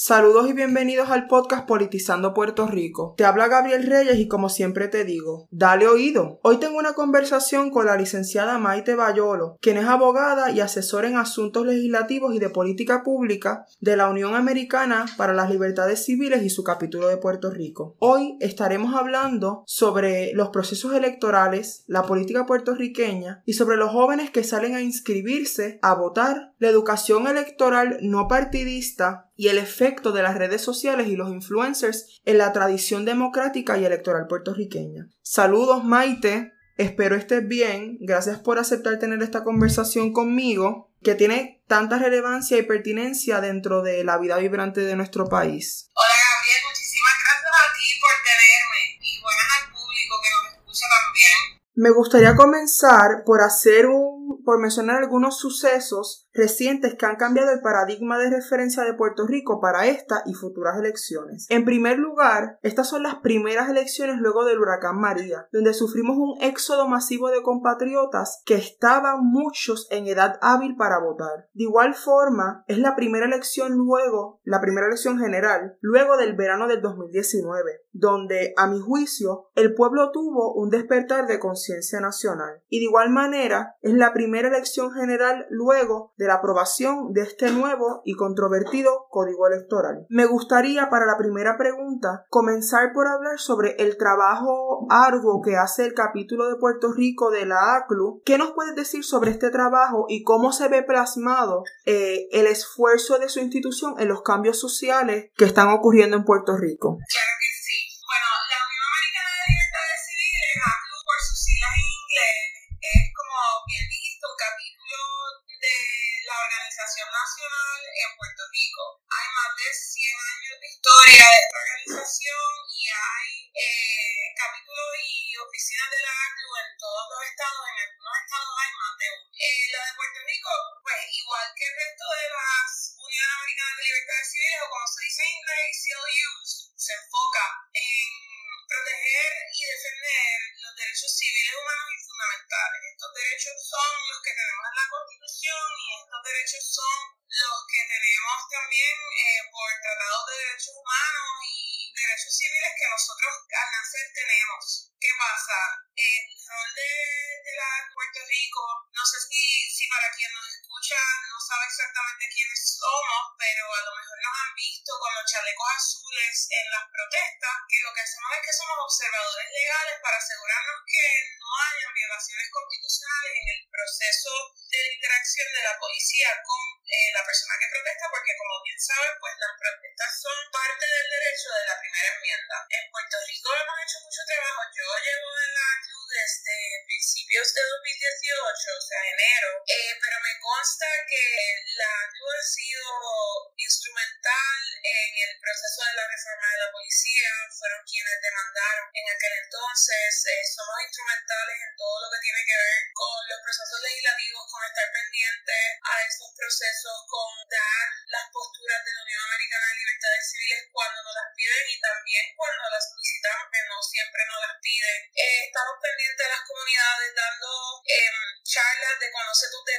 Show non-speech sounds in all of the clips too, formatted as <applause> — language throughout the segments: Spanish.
Saludos y bienvenidos al podcast Politizando Puerto Rico. Te habla Gabriel Reyes y como siempre te digo, dale oído. Hoy tengo una conversación con la licenciada Maite Bayolo, quien es abogada y asesora en asuntos legislativos y de política pública de la Unión Americana para las Libertades Civiles y su capítulo de Puerto Rico. Hoy estaremos hablando sobre los procesos electorales, la política puertorriqueña y sobre los jóvenes que salen a inscribirse, a votar, la educación electoral no partidista y el efecto de las redes sociales y los influencers en la tradición democrática y electoral puertorriqueña. Saludos Maite, espero estés bien, gracias por aceptar tener esta conversación conmigo que tiene tanta relevancia y pertinencia dentro de la vida vibrante de nuestro país. Hola Gabriel, muchísimas gracias a ti por tenerme y buenas al público que nos escucha también. Me gustaría comenzar por hacer un, por mencionar algunos sucesos recientes que han cambiado el paradigma de referencia de Puerto Rico para esta y futuras elecciones. En primer lugar, estas son las primeras elecciones luego del huracán María, donde sufrimos un éxodo masivo de compatriotas que estaban muchos en edad hábil para votar. De igual forma, es la primera elección luego, la primera elección general, luego del verano del 2019, donde, a mi juicio, el pueblo tuvo un despertar de conciencia nacional. Y de igual manera, es la primera elección general luego de la aprobación de este nuevo y controvertido código electoral. Me gustaría para la primera pregunta comenzar por hablar sobre el trabajo arduo que hace el capítulo de Puerto Rico de la ACLU. ¿Qué nos puedes decir sobre este trabajo y cómo se ve plasmado eh, el esfuerzo de su institución en los cambios sociales que están ocurriendo en Puerto Rico?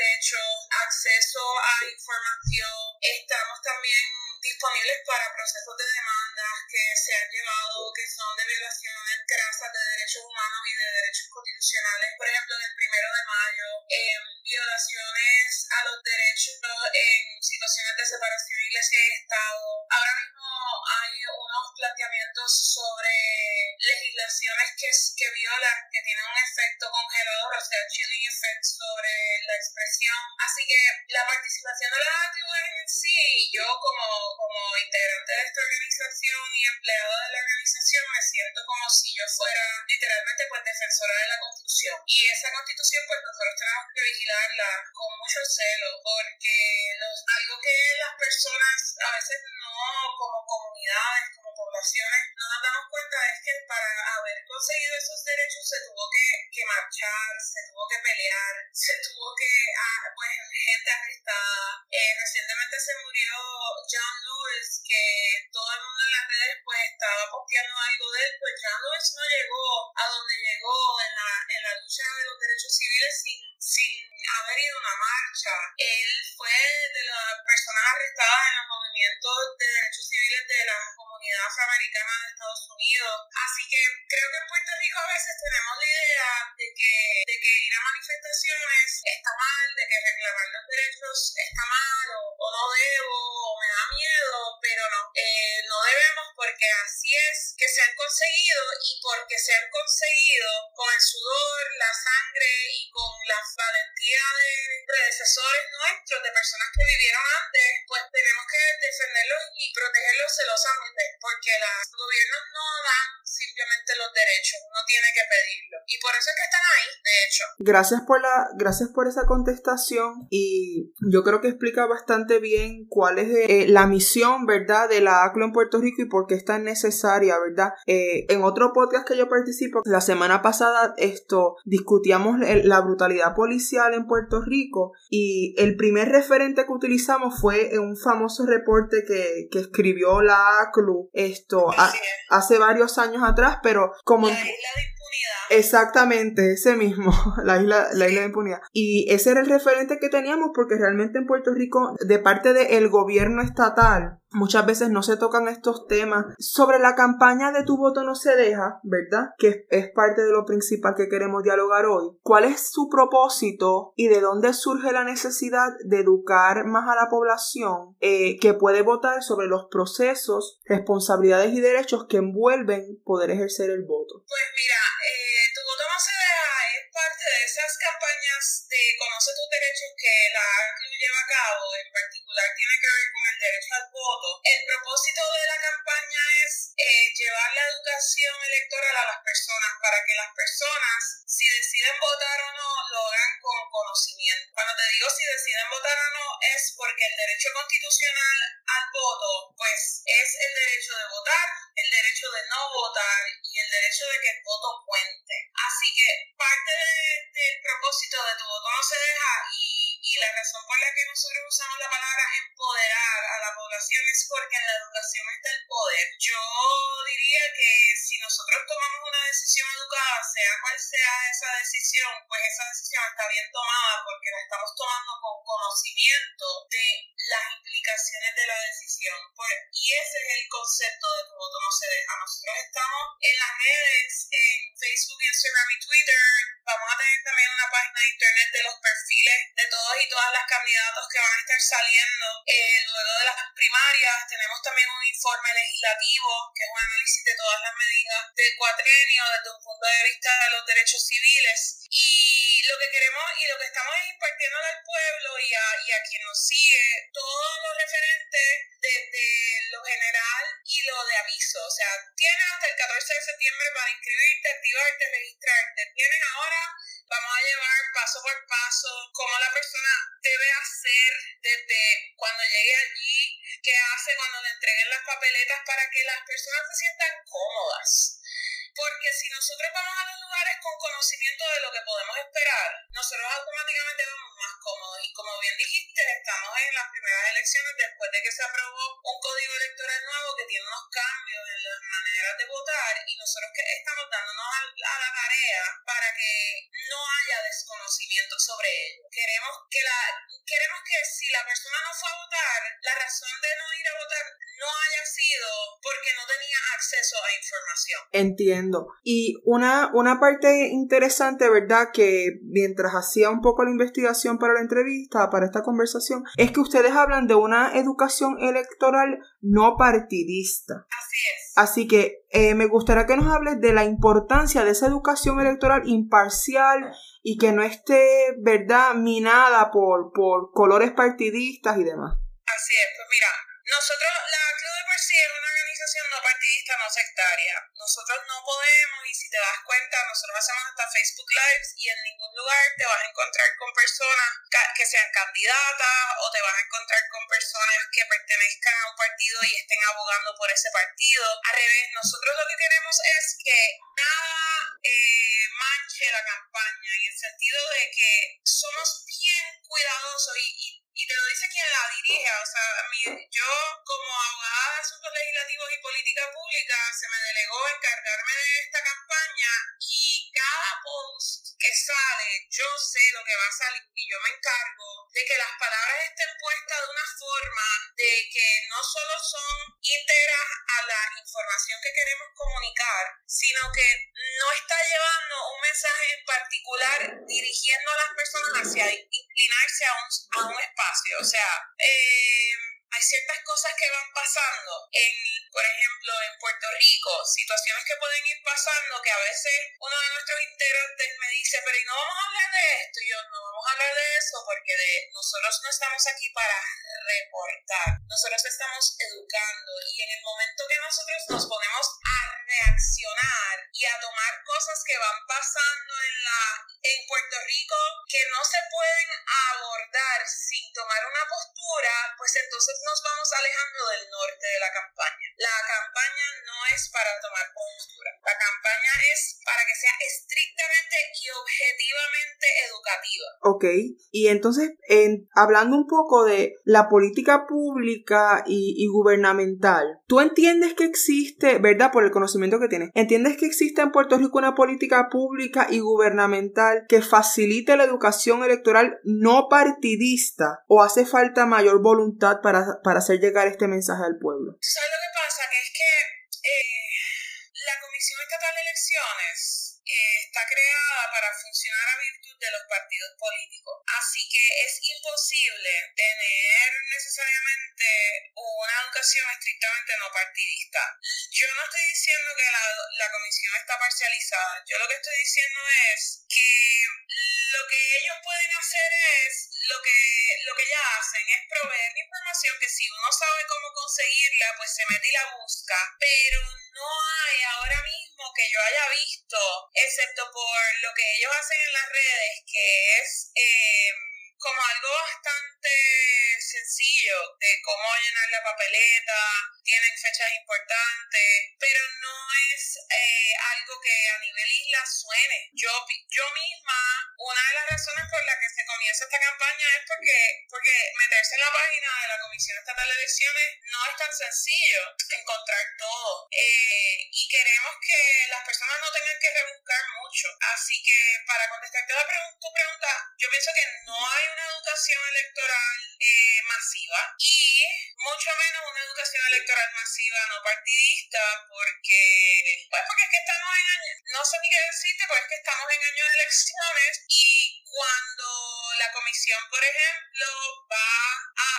Derechos, acceso a información. Estamos también disponibles para procesos de demandas que se han llevado, que son de violaciones grasas de derechos humanos y de derechos constitucionales. Por ejemplo, en el primero de mayo, eh, violaciones a los derechos en situaciones de separación iglesia y Estado. Ahora mismo hay planteamientos sobre legislaciones que, que violan, que tienen un efecto congelador, o sea, chilling effect sobre la expresión. Así que la participación de la ATU en sí, yo como, como integrante de esta organización y empleado de la organización, me siento como si yo fuera literalmente pues defensora de la Constitución. Y esa Constitución pues nosotros tenemos que vigilarla con mucho celo, porque los, algo que las personas a veces no, como comunidades, como poblaciones, no nos damos cuenta es que para haber conseguido esos derechos se tuvo que, que marchar, se tuvo que pelear, <laughs> se tuvo que, ah, pues, gente arrestada. Eh, recientemente se murió John Lewis, que todo el mundo en las redes pues estaba posteando algo de él, pues John Lewis no llegó a donde llegó en la, en la lucha de los derechos civiles sin, sin haber ido a una marcha. Él fue de las personas arrestadas en los movimientos de derechos civiles de la comunidad afroamericana de Estados Unidos. Así que creo que en Puerto Rico a veces tenemos la idea de que, de que ir a manifestaciones está mal, de que reclamar los derechos está mal, o, no debo, o me da miedo, pero no, eh, no debemos porque así es que se han conseguido y porque se han conseguido con el sudor, la sangre y con la valentía de predecesores nuestros, de personas que vivieron antes, pues tenemos que defenderlos y protegerlos celosamente, porque los gobiernos no dan simplemente los derechos, uno tiene que pedirlo. Y por eso es que están ahí, de hecho. Gracias por la, gracias por esa contestación y yo creo que explica bastante bien cuál es eh, la misión, ¿verdad?, de la ACLO en Puerto Rico y por qué es tan necesaria, ¿verdad? Eh, en otro podcast que yo participo, la semana pasada, esto, discutíamos la brutalidad policial en Puerto Rico y el primer referente que utilizamos fue un famoso reporte que, que escribió la ACLU, esto, hace varios años atrás, pero como... La isla de impunidad. Exactamente, ese mismo, <laughs> la isla, la isla de impunidad. Y ese era el referente que teníamos porque realmente en Puerto Rico, de parte del gobierno estatal, muchas veces no se tocan estos temas. Sobre la campaña de tu voto no se deja, ¿verdad? Que es parte de lo principal que queremos dialogar hoy. ¿Cuál es su propósito y de dónde surge la necesidad de educar más a la población eh, que puede votar sobre los procesos, responsabilidades y derechos que envuelven poder ejercer el voto? Pues mira, eh, tu voto no se deja parte de esas campañas de conoce tus derechos que la ACLU lleva a cabo, en particular tiene que ver con el derecho al voto. El propósito de la campaña es eh, llevar la educación electoral a las personas para que las personas, si deciden votar o no, lo hagan con conocimiento. Cuando te digo si deciden votar o no, es porque el derecho constitucional al voto, pues es el derecho de votar, el derecho de no votar y el derecho de que el voto cuente. Así que parte del propósito de tu voto no se deja y, y la razón por la que nosotros usamos la palabra empoderar a la población es porque en la educación está el poder. Yo diría que si nosotros tomamos una decisión educada, sea cual sea esa decisión, pues esa decisión está bien tomada porque la estamos tomando con conocimiento de las implicaciones de la decisión. Pues, y ese es el concepto de tu voto no se deja. Nosotros estamos en las redes, en Facebook, Instagram y Twitter. Vamos a tener también una página de internet de los perfiles de todos y todas las candidatos que van a estar saliendo eh, luego de las primarias. Tenemos también un informe legislativo, que es un análisis de todas las medidas del cuatrenio desde un punto de vista de los derechos civiles. Y lo que queremos y lo que estamos es impartiendo al pueblo y a, y a quien nos sigue todos los referentes desde lo general y lo de aviso. O sea, tienes hasta el 14 de septiembre para inscribirte, activarte, registrarte. Tienes ahora vamos a llevar paso por paso cómo la persona debe hacer desde cuando llegue allí, qué hace cuando le entreguen las papeletas para que las personas se sientan cómodas. Porque si nosotros vamos a los lugares con conocimiento de lo que podemos esperar, nosotros automáticamente vamos más cómodos. Y como bien dijiste, estamos en las primeras elecciones después de que se aprobó un código electoral nuevo que tiene unos cambios en las maneras de votar y nosotros que estamos dándonos a, la tarea para que no haya desconocimiento sobre ello. Queremos que la queremos que si la persona no fue a votar, la razón de no ir a votar no haya sido porque no tenía acceso a información. Entiendo. Y una, una parte interesante, ¿verdad? Que mientras hacía un poco la investigación para la entrevista, para esta conversación, es que ustedes hablan de una educación electoral no partidista. Así es. Así que eh, me gustaría que nos hables de la importancia de esa educación electoral imparcial y que no esté, ¿verdad?, minada por, por colores partidistas y demás. Así es, pues mira, nosotros, la organización no partidista, no sectaria. Nosotros no podemos, y si te das cuenta, nosotros hacemos hasta Facebook Lives y en ningún lugar te vas a encontrar con personas que sean candidatas o te vas a encontrar con personas que pertenezcan a un partido y estén abogando por ese partido. Al revés, nosotros lo que queremos es que nada eh, manche la campaña en el sentido de que somos bien cuidadosos y, y y te lo dice quien la dirige. O sea, yo como abogada de asuntos legislativos y política pública se me delegó encargarme de esta campaña y cada post que sale, yo sé lo que va a salir y yo me encargo de que las palabras estén puestas de una forma de que no solo son íntegra a la información que queremos comunicar, sino que no está llevando un mensaje en particular dirigiendo a las personas hacia inclinarse a un, a un espacio. O sea, eh, hay ciertas cosas que van pasando en, por ejemplo, en Puerto Rico, situaciones que pueden ir pasando que a veces uno de nuestros integrantes me dice, pero ¿y no vamos a hablar de esto? Y yo, no vamos a hablar de eso porque de, nosotros no estamos aquí para reportar, nosotros estamos educando y en el momento que nosotros nos ponemos a reaccionar y a tomar cosas que van pasando en la en Puerto Rico que no se pueden abordar sin tomar una postura, pues entonces nos vamos alejando del norte de la campaña. La campaña no es para tomar postura, la campaña es para que sea estrictamente y objetivamente educativa. Ok, y entonces en, hablando un poco de la política pública y, y gubernamental, ¿tú entiendes que existe, verdad, por el conocimiento que tienes, entiendes que existe en Puerto Rico una política pública y gubernamental que facilite la educación electoral no partidista o hace falta mayor voluntad para, para hacer llegar este mensaje al pueblo? ¿Sabes lo que pasa? Que es que eh, la Comisión Estatal de Elecciones está creada para funcionar a virtud de los partidos políticos. Así que es imposible tener necesariamente una educación estrictamente no partidista. Yo no estoy diciendo que la, la comisión está parcializada. Yo lo que estoy diciendo es que lo que ellos pueden hacer es lo que lo que ya hacen es proveer información que si uno sabe cómo conseguirla pues se mete y la busca pero no hay ahora mismo que yo haya visto excepto por lo que ellos hacen en las redes que es eh, como algo bastante sencillo de cómo llenar la papeleta, tienen fechas importantes, pero no es eh, algo que a nivel isla suene. Yo, yo misma, una de las razones por las que se comienza esta campaña es porque, porque meterse en la página de la Comisión Estatal de Elecciones no es tan sencillo encontrar todo. Eh, y queremos que las personas no tengan que rebuscar mucho. Así que para contestarte la tu pregunta, yo pienso que no hay una educación electoral eh, masiva y mucho menos una educación electoral masiva no partidista porque pues porque es que estamos en años no sé ni qué decirte pues es que estamos en años de elecciones y cuando la comisión por ejemplo va a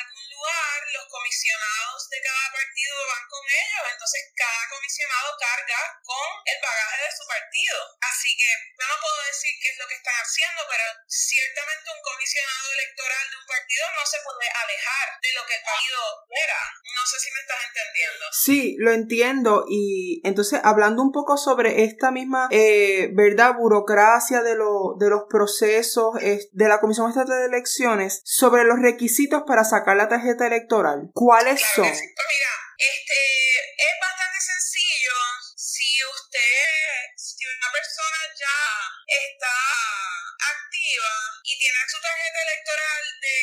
algún lugar los comisionados de cada partido van con ellos entonces cada comisionado carga con el bagaje de su partido así que yo no puedo decir qué es lo que están haciendo pero ciertamente un comisionado electoral de un partido no se puede alejar de lo que el partido era. No sé si me estás entendiendo. Sí, lo entiendo. Y entonces, hablando un poco sobre esta misma, eh, ¿verdad? Burocracia de, lo, de los procesos de la Comisión Estatal de Elecciones, sobre los requisitos para sacar la tarjeta electoral. ¿Cuáles son? Pues mira, este, es bastante sencillo si usted, si una persona ya está y tiene su tarjeta electoral de,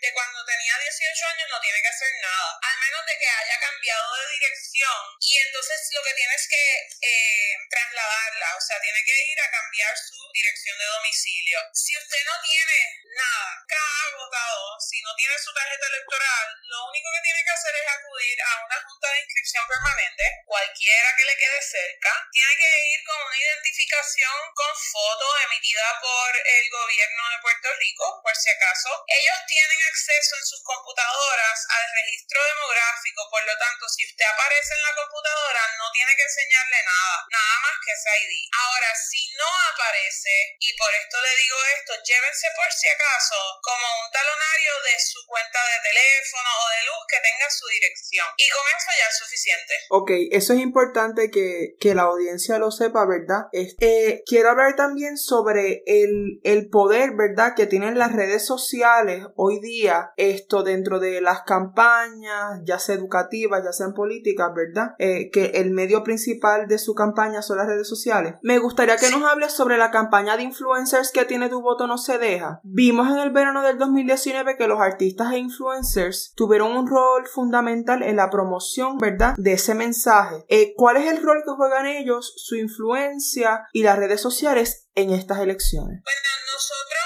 de cuando tenía 18 años, no tiene que hacer nada, al menos de que haya cambiado de dirección. Y entonces lo que tiene es que eh, trasladarla, o sea, tiene que ir a cambiar su dirección de domicilio. Si usted no tiene nada, cada votado, si no tiene su tarjeta electoral, lo único que tiene que hacer es acudir a una junta de inscripción permanente, cualquiera que le quede cerca, tiene que ir con una identificación con foto emitida por el gobierno de Puerto Rico, por si acaso. Ellos tienen acceso en sus computadoras al registro demográfico, por lo tanto, si usted aparece en la computadora, no tiene que enseñarle nada, nada más que ese ID. Ahora, si no aparece, y por esto le digo esto, llévense por si acaso como un talonario de su cuenta de teléfono o de luz que tenga su dirección. Y con eso ya es suficiente. Ok, eso es importante que, que la audiencia lo sepa, ¿verdad? Este, quiero hablar también sobre el, el poder, ¿verdad? Que tienen las redes sociales hoy día, esto dentro de las campañas, ya sea educativas, ya sean políticas, ¿verdad? Eh, que el medio principal de su campaña son las redes sociales. Me gustaría que nos hables sobre la campaña de influencers que tiene tu voto no se deja. Vimos en el verano del 2019 que los artistas e influencers tuvieron un rol fundamental en la promoción, ¿verdad? De ese mensaje. Eh, ¿Cuál es el rol que juegan ellos, su influencia y las redes sociales en estas elecciones? Bueno, nosotros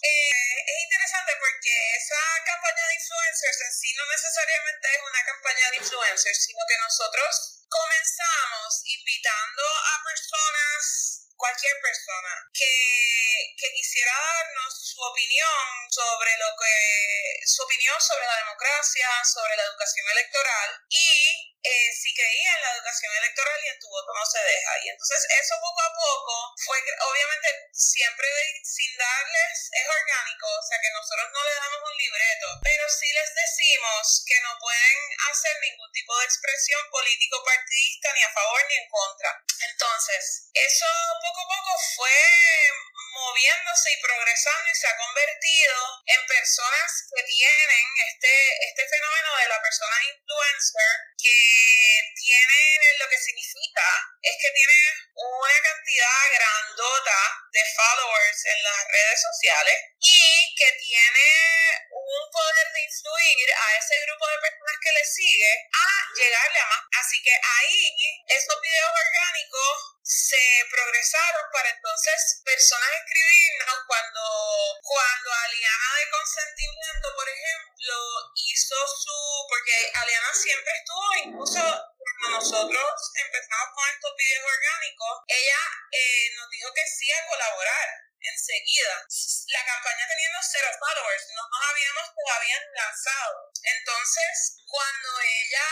Eh, es interesante porque esa campaña de influencers en sí no necesariamente es una campaña de influencers, sino que nosotros comenzamos invitando a personas cualquier persona que, que, quisiera darnos su opinión sobre lo que su opinión sobre la democracia, sobre la educación electoral y eh, si creía en la educación electoral y en tu voto no se deja. Y entonces eso poco a poco fue, obviamente, siempre sin darles, es orgánico, o sea que nosotros no le damos un libreto, pero sí les decimos que no pueden hacer ningún tipo de expresión político partidista ni a favor ni en contra. Entonces, eso poco a poco fue moviéndose y progresando y se ha convertido en personas que tienen este, este fenómeno de la persona influencer que tiene lo que significa es que tiene una cantidad grandota de followers en las redes sociales y que tiene un poder de influir a ese grupo de personas que le sigue a llegarle a más. Así que ahí esos videos orgánicos se progresaron para entonces personas escribirnos cuando, cuando Aliana de Consentimiento, por ejemplo, hizo su, porque Aliana siempre estuvo, incluso cuando nosotros empezamos con estos videos orgánicos, ella eh, nos dijo que sí a colaborar enseguida. La campaña teniendo cero followers, no nos habíamos todavía lanzado. Entonces, cuando ella,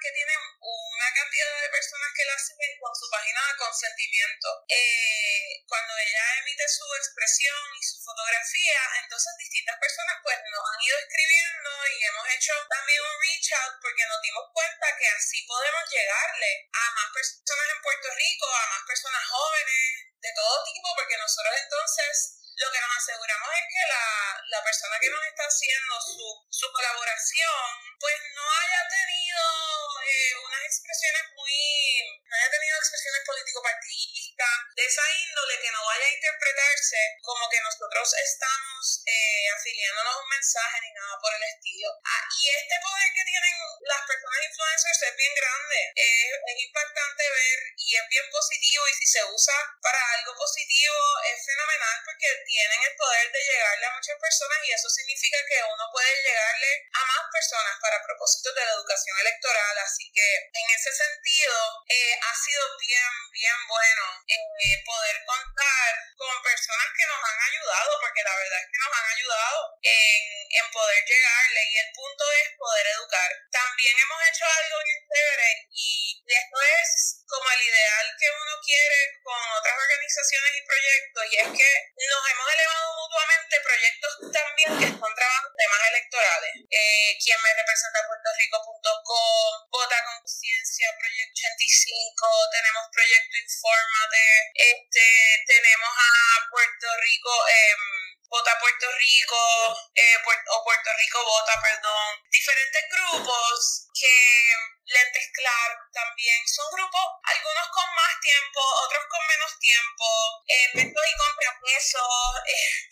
que tiene una cantidad de personas que la siguen con su página de consentimiento, eh, cuando ella emite su expresión y su fotografía, entonces distintas personas pues nos han ido escribiendo y hemos hecho también un reach out porque nos dimos cuenta que así podemos llegarle a más personas en Puerto Rico, a más personas jóvenes, de todo tipo, porque nosotros entonces lo que nos aseguramos es que la, la persona que nos está haciendo su, su colaboración, pues no haya tenido eh, unas expresiones muy, no haya tenido expresiones político-partidistas, de esa índole que no vaya a interpretarse como que nosotros estamos eh, afiliándonos a un mensaje ni nada por el estilo. Ah, y este poder que tienen las personas influencers es bien grande, es, es impactante ver y es bien positivo y si se usa para algo positivo es fenomenal porque tienen el poder de llegarle a muchas personas y eso significa que uno puede llegarle a más personas para propósitos de la educación electoral. Así que en ese sentido eh, ha sido bien, bien bueno eh, poder contar con personas que nos han ayudado, porque la verdad es que nos han ayudado en, en poder llegarle y el punto es poder educar. También hemos hecho algo bien chévere y esto es como el ideal que uno quiere con otras organizaciones y proyectos y es que nos hemos elevado proyectos también que están trabajando temas electorales. Eh, quien me representa puertorico.com, Vota Conciencia, Proyecto 85, tenemos Proyecto Infórmate, este, tenemos a Puerto Rico, eh, Vota Puerto Rico, eh, o Puerto Rico Vota, perdón, diferentes grupos que Lentes Clark también. Son grupos, algunos con más tiempo, otros con menos tiempo, eh, y contrapesos, eh,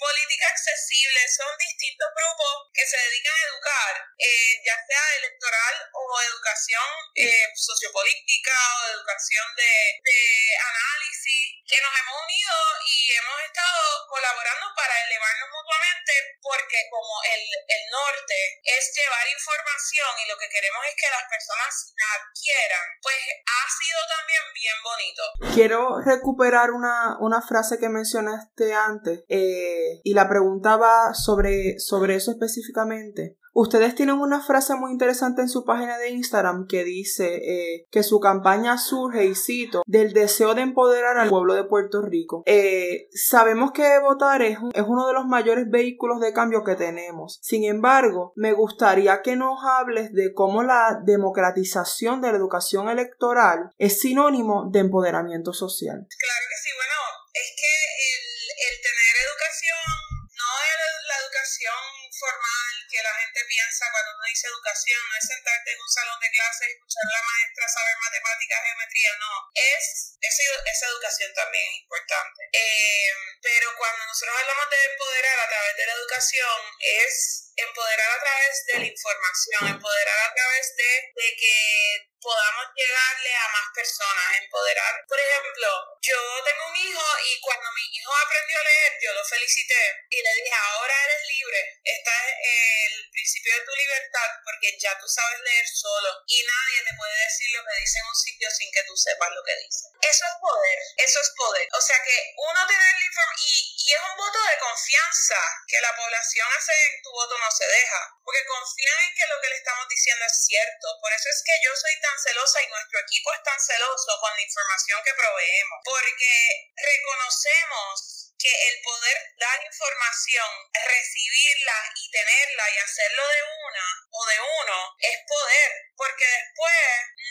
son distintos grupos que se dedican a educar, eh, ya sea electoral o educación eh, sociopolítica o educación de, de análisis, que nos hemos unido y hemos estado colaborando para elevarnos mutuamente porque como el, el norte es llevar información y lo que queremos es que las personas adquieran, pues ha sido también bien bonito. Quiero recuperar una, una frase que mencionaste antes eh, y la preguntaba sobre, sobre eso específicamente. Ustedes tienen una frase muy interesante en su página de Instagram que dice eh, que su campaña surge, y cito, del deseo de empoderar al pueblo de Puerto Rico. Eh, sabemos que votar es, es uno de los mayores vehículos de cambio que tenemos. Sin embargo, me gustaría que nos hables de cómo la democratización de la educación electoral es sinónimo de empoderamiento social. Claro que sí, bueno, es que el, el tener educación no es la educación formal que la gente piensa cuando uno dice educación, no es sentarte en un salón de clases escuchar a la maestra saber matemáticas, geometría, no. Es, esa educación también es importante. Eh, pero cuando nosotros hablamos de empoderar a través de la educación, es empoderar a través de la información, empoderar a través de, de que podamos llegarle a más personas, empoderar. Por ejemplo, yo tengo un hijo y cuando mi hijo aprendió a leer, yo lo felicité y le dije, ahora eres libre, este es el principio de tu libertad porque ya tú sabes leer solo y nadie te puede decir lo que dice en un sitio sin que tú sepas lo que dice. Eso es poder, eso es poder. O sea que uno tiene la información y, y es un voto de confianza que la población hace en tu voto no se deja, porque confían en que lo que le estamos diciendo es cierto. Por eso es que yo soy tan celosa y nuestro equipo es tan celoso con la información que proveemos, porque reconocemos que el poder dar información, recibirla y tenerla y hacerlo de una o de uno es poder, porque después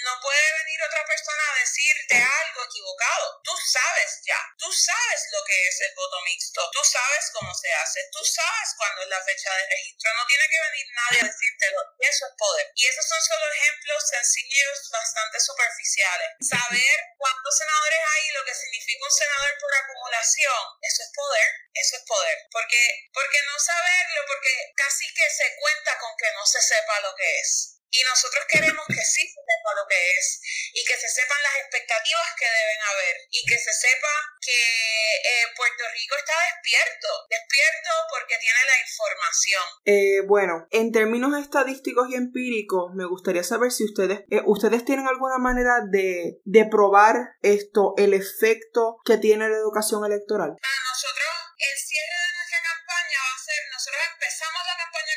no puede venir otra persona a decirte algo equivocado. Tú sabes ya, tú sabes lo que es el voto mixto, tú sabes cómo se hace, tú sabes cuándo es la fecha de registro, no tiene que venir nadie a decírtelo, eso es poder. Y esos son solo ejemplos sencillos, bastante superficiales. Saber cuántos senadores hay y lo que significa un senador por acumulación, eso es poder, eso es poder. Porque, porque no saberlo, porque casi que se cuenta con que no se sepa lo que es. Y nosotros queremos que sí se sepa lo que es y que se sepan las expectativas que deben haber y que se sepa que eh, Puerto Rico está despierto, despierto porque tiene la información. Eh, bueno, en términos estadísticos y empíricos, me gustaría saber si ustedes, eh, ustedes tienen alguna manera de, de probar esto, el efecto que tiene la educación electoral. A nosotros, el cierre de nuestra campaña va a ser, nosotros empezamos la campaña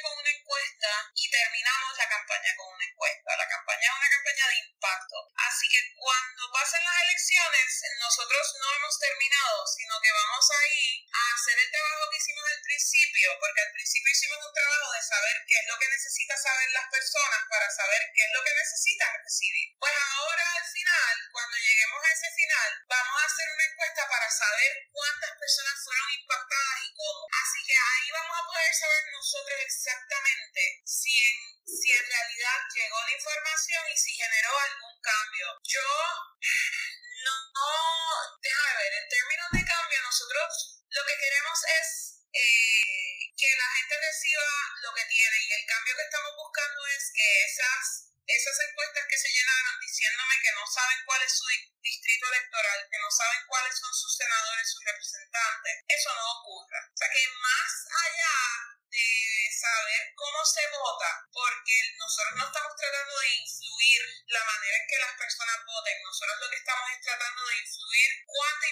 encuesta y terminamos la campaña con una encuesta. La campaña es una campaña de impacto. Así que cuando pasen las elecciones, nosotros no hemos terminado, sino que vamos a ir a hacer el trabajo que hicimos al principio, porque al principio hicimos un trabajo de saber qué es lo que necesitan saber las personas para saber qué es lo que necesitan recibir. Pues ahora al final, cuando lleguemos a ese final, vamos a hacer una encuesta para saber cuántas personas fueron impactadas y cómo. Así que ahí vamos a poder saber nosotros exactamente si en, si en realidad llegó la información y si generó algún cambio. Yo no, no déjame ver, en términos de cambio, nosotros lo que queremos es eh, que la gente reciba lo que tiene y el cambio que estamos buscando es que esas, esas encuestas que se llenaron diciéndome que no saben cuál es su distrito electoral, que no saben cuáles son sus senadores, sus representantes, eso no ocurra. O sea que más allá de saber cómo se vota, porque nosotros no estamos tratando de influir la manera en que las personas voten, nosotros lo que estamos es tratando de influir cuánta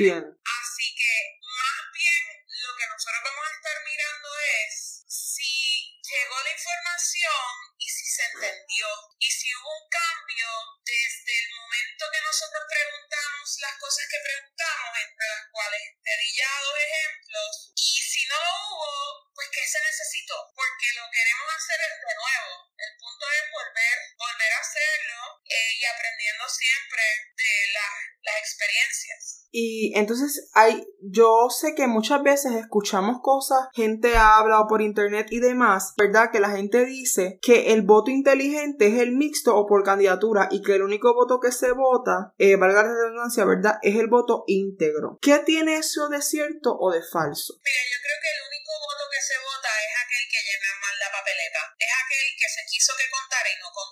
información tienen. Así que más bien lo que nosotros vamos a estar mirando es si llegó la información y si se entendió y si hubo un cambio desde el momento que nosotros preguntamos las cosas que preguntamos, entre las cuales te di ya dos ejemplos, y si no lo hubo, pues ¿qué se necesitó? Porque lo queremos hacer de nuevo. El punto es volver, volver a hacerlo eh, y aprendiendo siempre de las experiencias. Entonces hay, yo sé que muchas veces escuchamos cosas, gente habla por internet y demás, ¿verdad? Que la gente dice que el voto inteligente es el mixto o por candidatura y que el único voto que se vota, eh, valga la redundancia, ¿verdad? Es el voto íntegro. ¿Qué tiene eso de cierto o de falso? Mira, yo creo que el único voto que se vota es aquel que llena mal la papeleta, es aquel que se quiso que contara y no contó.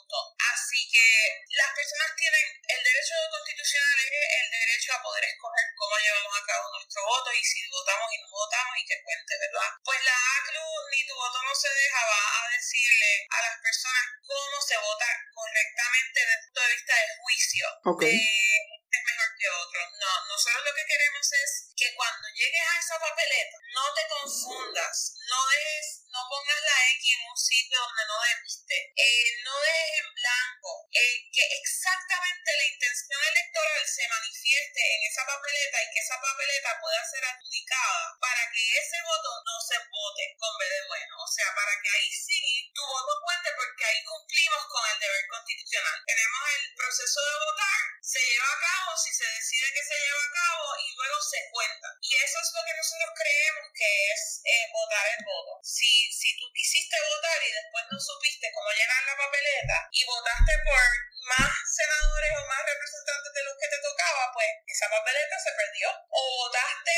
Las personas tienen el derecho constitucional es el derecho a poder escoger cómo llevamos a cabo nuestro voto y si votamos y no votamos y que cuente, ¿verdad? Pues la ACLU ni tu voto no se deja va a decirle a las personas cómo se vota correctamente desde el punto de vista de juicio. Okay. es mejor que otro. No, nosotros lo que queremos es que cuando llegues a esa papeleta no te confundas, no dejes, no pongas la X en un sitio donde no debiste, eh, no dejes en blanco, que exactamente la intención electoral se manifieste en esa papeleta y que esa papeleta pueda ser adjudicada para que ese voto no se vote con B de bueno. O sea, para que ahí sí tu voto cuente porque ahí cumplimos con el deber constitucional. Tenemos el proceso de votar, se lleva a cabo si se decide que se lleva a cabo y luego se cuenta. Y eso es lo que nosotros creemos que es eh, votar el voto. Si, si tú quisiste votar y después no supiste cómo llenar la papeleta y votaste por más senadores o más representantes de los que te tocaba, pues esa papeleta se perdió. O votaste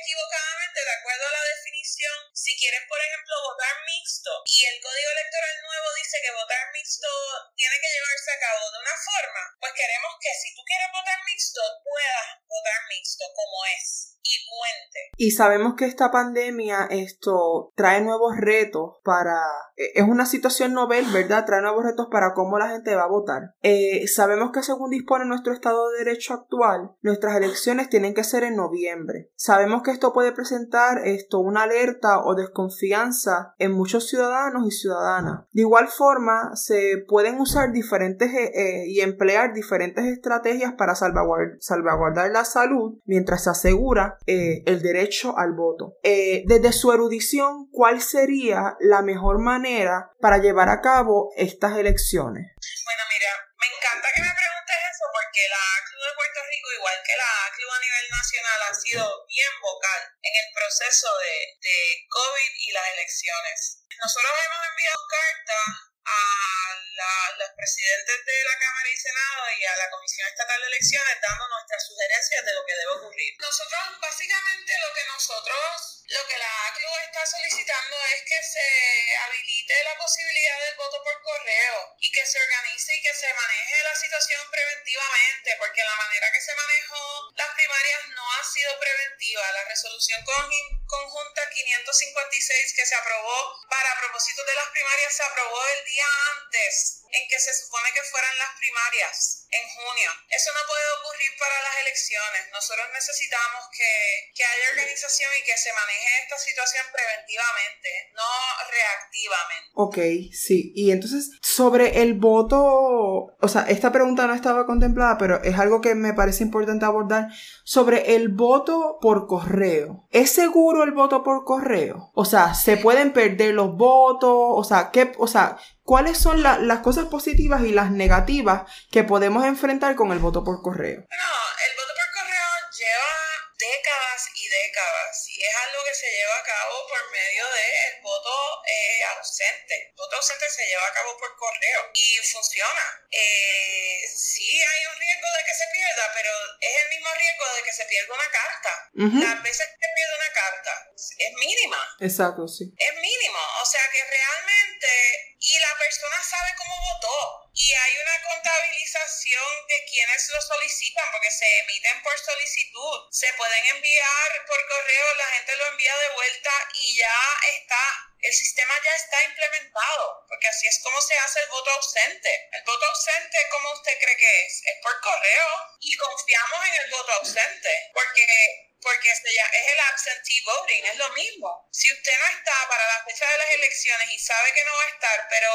equivocadamente de acuerdo a la definición. Si quieres, por ejemplo, votar mixto y el código electoral nuevo dice que votar mixto tiene que llevarse a cabo de una forma, pues queremos que si tú quieres votar mixto, puedas votar mixto como es y cuente. Y sabemos que esta pandemia esto trae nuevos retos para... E, es una situación novel, ¿verdad? Trae nuevos retos para cómo la gente va a votar. Eh, sabemos que según dispone nuestro Estado de Derecho actual, nuestras elecciones tienen que ser en noviembre. Sabemos que esto puede presentar esto una alerta o desconfianza en muchos ciudadanos y ciudadanas. De igual forma, se pueden usar diferentes eh, eh, y emplear diferentes estrategias para salvaguardar la salud mientras se asegura eh, el derecho al voto. Eh, desde su erudición, ¿cuál sería la mejor manera para llevar a cabo estas elecciones? Bueno, mira, me encanta que me preguntes eso porque la ACLU de Puerto Rico, igual que la ACLU a nivel nacional, ha sido bien vocal en el proceso de, de COVID y las elecciones. Nosotros hemos enviado cartas a los presidentes de la Cámara y Senado y a la Comisión Estatal de Elecciones dando nuestras sugerencias de lo que debe ocurrir. Nosotros, básicamente, lo que nosotros, lo que la ACLU está solicitando es que se habilite la posibilidad del voto por correo y que se organice y que se maneje la situación preventivamente, porque la manera que se manejó las primarias no ha sido preventiva. La resolución conjunta 556 que se aprobó para propósitos de las primarias se aprobó el día antes en que se supone que fueran las primarias en junio. Eso no puede ocurrir para las elecciones. Nosotros necesitamos que, que haya organización y que se maneje esta situación preventivamente, no reactivamente. Ok, sí. Y entonces, sobre el voto, o sea, esta pregunta no estaba contemplada, pero es algo que me parece importante abordar. Sobre el voto por correo. ¿Es seguro el voto por correo? O sea, ¿se pueden perder los votos? O sea, ¿qué, o sea, ¿Cuáles son las cosas positivas y las negativas que podemos enfrentar con el voto por correo? No, el voto por correo lleva décadas y décadas y es algo que se lleva a cabo por medio del voto eh, ausente. El voto ausente se lleva a cabo por correo y funciona. Eh, sí hay un riesgo de que se pierda, pero es el mismo riesgo de que se pierda una carta. Las veces que se pierde una carta es mínima. Exacto, sí. Es mínimo. O sea que realmente y la persona sabe cómo votó. Y hay una contabilización de quienes lo solicitan, porque se emiten por solicitud. Se pueden enviar por correo, la gente lo envía de vuelta y ya está, el sistema ya está implementado, porque así es como se hace el voto ausente. El voto ausente, ¿cómo usted cree que es? Es por correo y confiamos en el voto ausente, porque porque es el absentee voting, es lo mismo. Si usted no está para la fecha de las elecciones y sabe que no va a estar, pero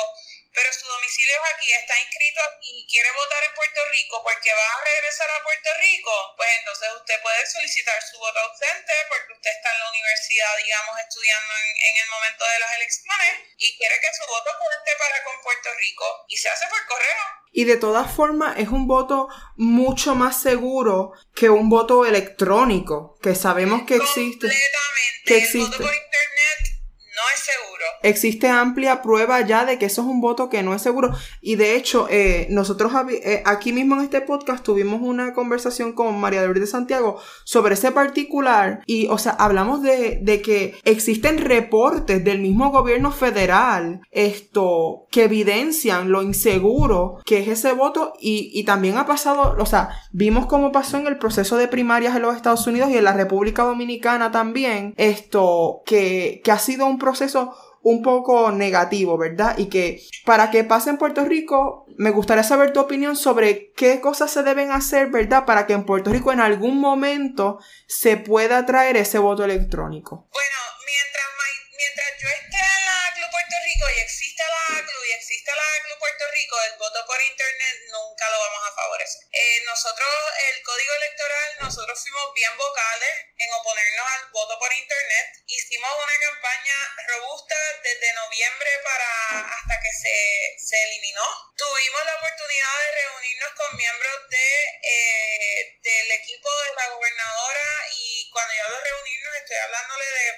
pero su domicilio es aquí, está inscrito y quiere votar en Puerto Rico porque va a regresar a Puerto Rico, pues entonces usted puede solicitar su voto ausente porque usted está en la universidad, digamos, estudiando en, el momento de las elecciones y quiere que su voto cuente para con Puerto Rico y se hace por correo. Y de todas formas es un voto mucho más seguro que un voto electrónico, que sabemos que existe. Completamente. Que existe. El voto por internet no es seguro. Existe amplia prueba ya de que eso es un voto que no es seguro. Y de hecho, eh, nosotros eh, aquí mismo en este podcast tuvimos una conversación con María de de Santiago sobre ese particular. Y, o sea, hablamos de, de, que existen reportes del mismo gobierno federal esto que evidencian lo inseguro que es ese voto. Y, y también ha pasado, o sea, vimos cómo pasó en el proceso de primarias en los Estados Unidos y en la República Dominicana también. Esto que, que ha sido un proceso un poco negativo, ¿verdad? Y que para que pase en Puerto Rico, me gustaría saber tu opinión sobre qué cosas se deben hacer, ¿verdad? Para que en Puerto Rico en algún momento se pueda traer ese voto electrónico. Bueno, mientras, yo esté Puerto Rico y exista la ACLU y exista la ACLU Puerto Rico, el voto por internet nunca lo vamos a favorecer. Eh, nosotros, el código electoral, nosotros fuimos bien vocales en oponernos al voto por internet. Hicimos una campaña robusta desde noviembre para hasta que se, se eliminó. Tuvimos la oportunidad de reunirnos con miembros de, eh, del equipo de la gobernadora y cuando yo hablo de reunirnos estoy hablándole de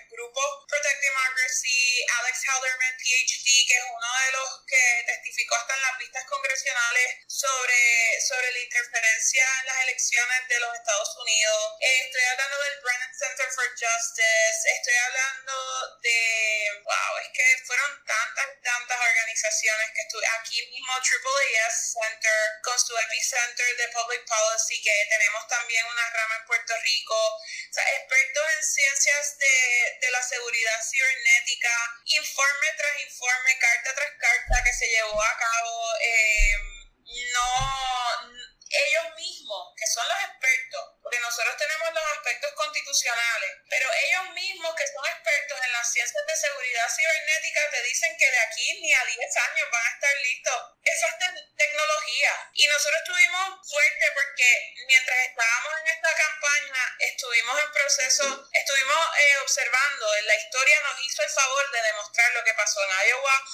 Halderman, PhD, que es uno de los que testificó hasta en las vistas congresionales sobre, sobre la interferencia en las elecciones de los Estados Unidos. estoy hablando del Brennan Center for Justice.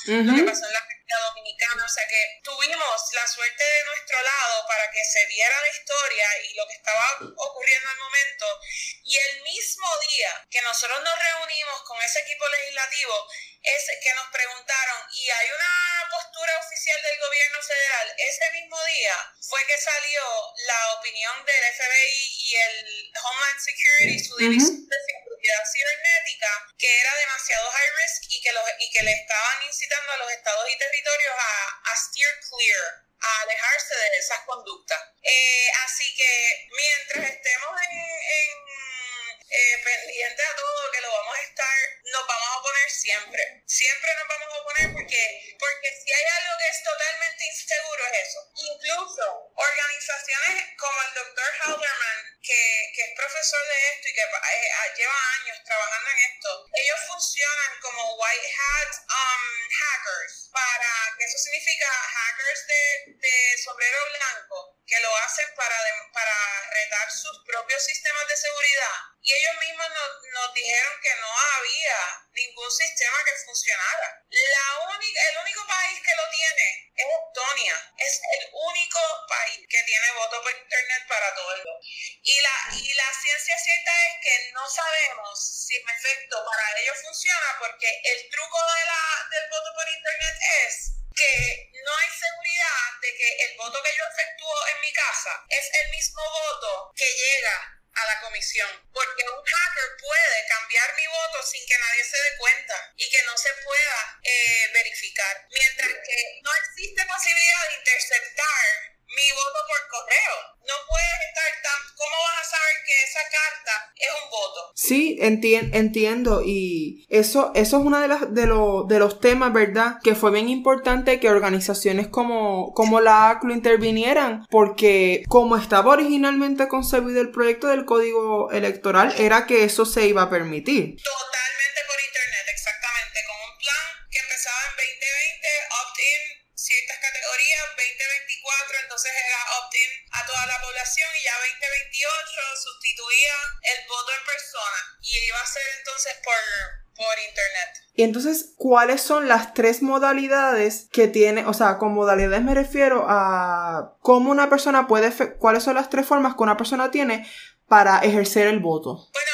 Mm-hmm. Es totalmente inseguro es eso. Incluso organizaciones como el Dr. Halderman, que, que es profesor de esto y que eh, lleva años trabajando en esto, ellos funcionan como white hat um, hackers, para, que eso significa hackers de, de sombrero blanco, que lo hacen para, para retar sus propios sistemas de seguridad. Y ellos mismos nos, nos dijeron que no había ningún sistema que funcionara. La única, el único país que lo tiene es Estonia. Es el único país que tiene voto por internet para todo el mundo. Y la, y la ciencia cierta es que no sabemos si en efecto para ellos funciona porque el truco de la, del voto por internet es que no hay seguridad de que el voto que yo efectúo en mi casa es el mismo voto que llega a la comisión, porque un hacker puede cambiar mi voto sin que nadie se dé cuenta y que no se pueda eh, verificar, mientras que no existe posibilidad de interceptar mi voto por correo. No puedes estar tan... ¿Cómo vas a saber que esa carta es un voto? Sí, entiendo y eso, eso es uno de, las, de, de los temas, ¿verdad? Que fue bien importante que organizaciones como, como la ACLU intervinieran porque como estaba originalmente concebido el proyecto del código electoral era que eso se iba a permitir. El voto en persona y iba a ser entonces por, por internet. Y entonces, ¿cuáles son las tres modalidades que tiene? O sea, con modalidades me refiero a cómo una persona puede, cuáles son las tres formas que una persona tiene para ejercer el voto. Bueno,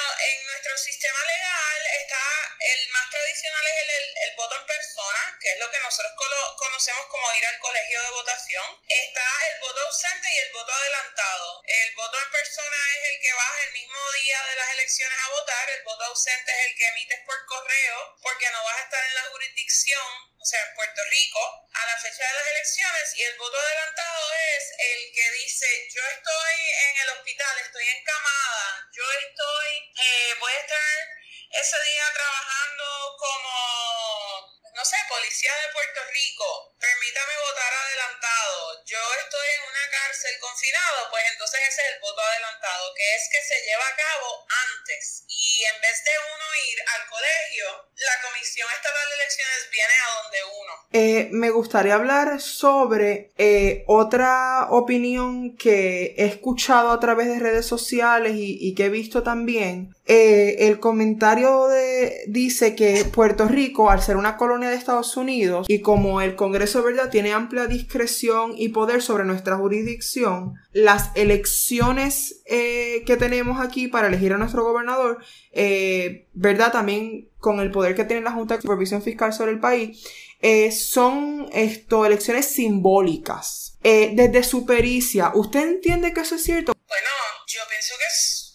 nosotros conocemos como ir al colegio de votación. Está el voto ausente y el voto adelantado. El voto en persona es el que vas el mismo día de las elecciones a votar. El voto ausente es el que emites por correo porque no vas a estar en la jurisdicción, o sea, en Puerto Rico, a la fecha de las elecciones. Y el voto adelantado es el que dice, yo estoy en el hospital, estoy encamada, yo estoy, eh, voy a estar ese día trabajando como no sé, policía de Puerto Rico, permítame votar adelantado. Yo estoy en una cárcel confinado, pues entonces ese es el voto adelantado, que es que se lleva a cabo antes. Y en vez de uno ir al colegio, la Comisión Estatal de Elecciones viene a donde uno. Eh, me gustaría hablar sobre eh, otra opinión que he escuchado a través de redes sociales y, que he visto también. Eh, el comentario de, dice que Puerto Rico, al ser una colonia de Estados Unidos y como el Congreso ¿verdad? tiene amplia discreción y poder sobre nuestra jurisdicción, las elecciones eh, que tenemos aquí para elegir a nuestro gobernador eh, ¿verdad? También con el poder que tiene la Junta de Supervisión Fiscal sobre el país, eh, son esto, elecciones simbólicas. Desde su pericia, ¿usted entiende que eso es cierto? Bueno, yo pienso que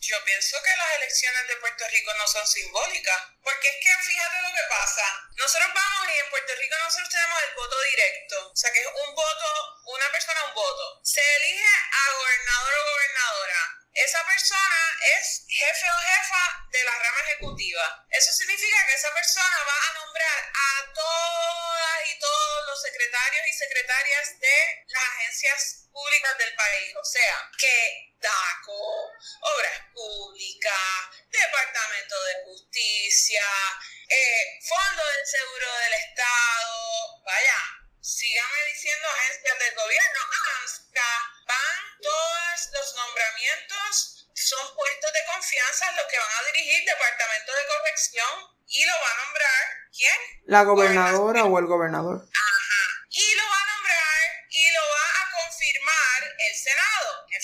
yo pienso que las elecciones de Puerto Rico no son simbólicas, porque es que fíjate lo que pasa. Nosotros vamos y en Puerto Rico nosotros tenemos el voto directo, o sea que es un voto, una persona un voto. Se elige a gobernador o gobernadora esa persona es jefe o jefa de la rama ejecutiva. Eso significa que esa persona va a nombrar a todos los secretarios y secretarias de las agencias públicas del país. O sea, que DACO, Obras Públicas, Departamento de Justicia, eh, Fondo del Seguro del Estado, vaya, sígame diciendo agencias del gobierno, AMSCA, van todos los nombramientos, son puestos de confianza los que van a dirigir departamento de corrección y lo va a nombrar, ¿quién? La gobernadora o el gobernador. Ajá. Y lo va a nombrar y lo va a confirmar el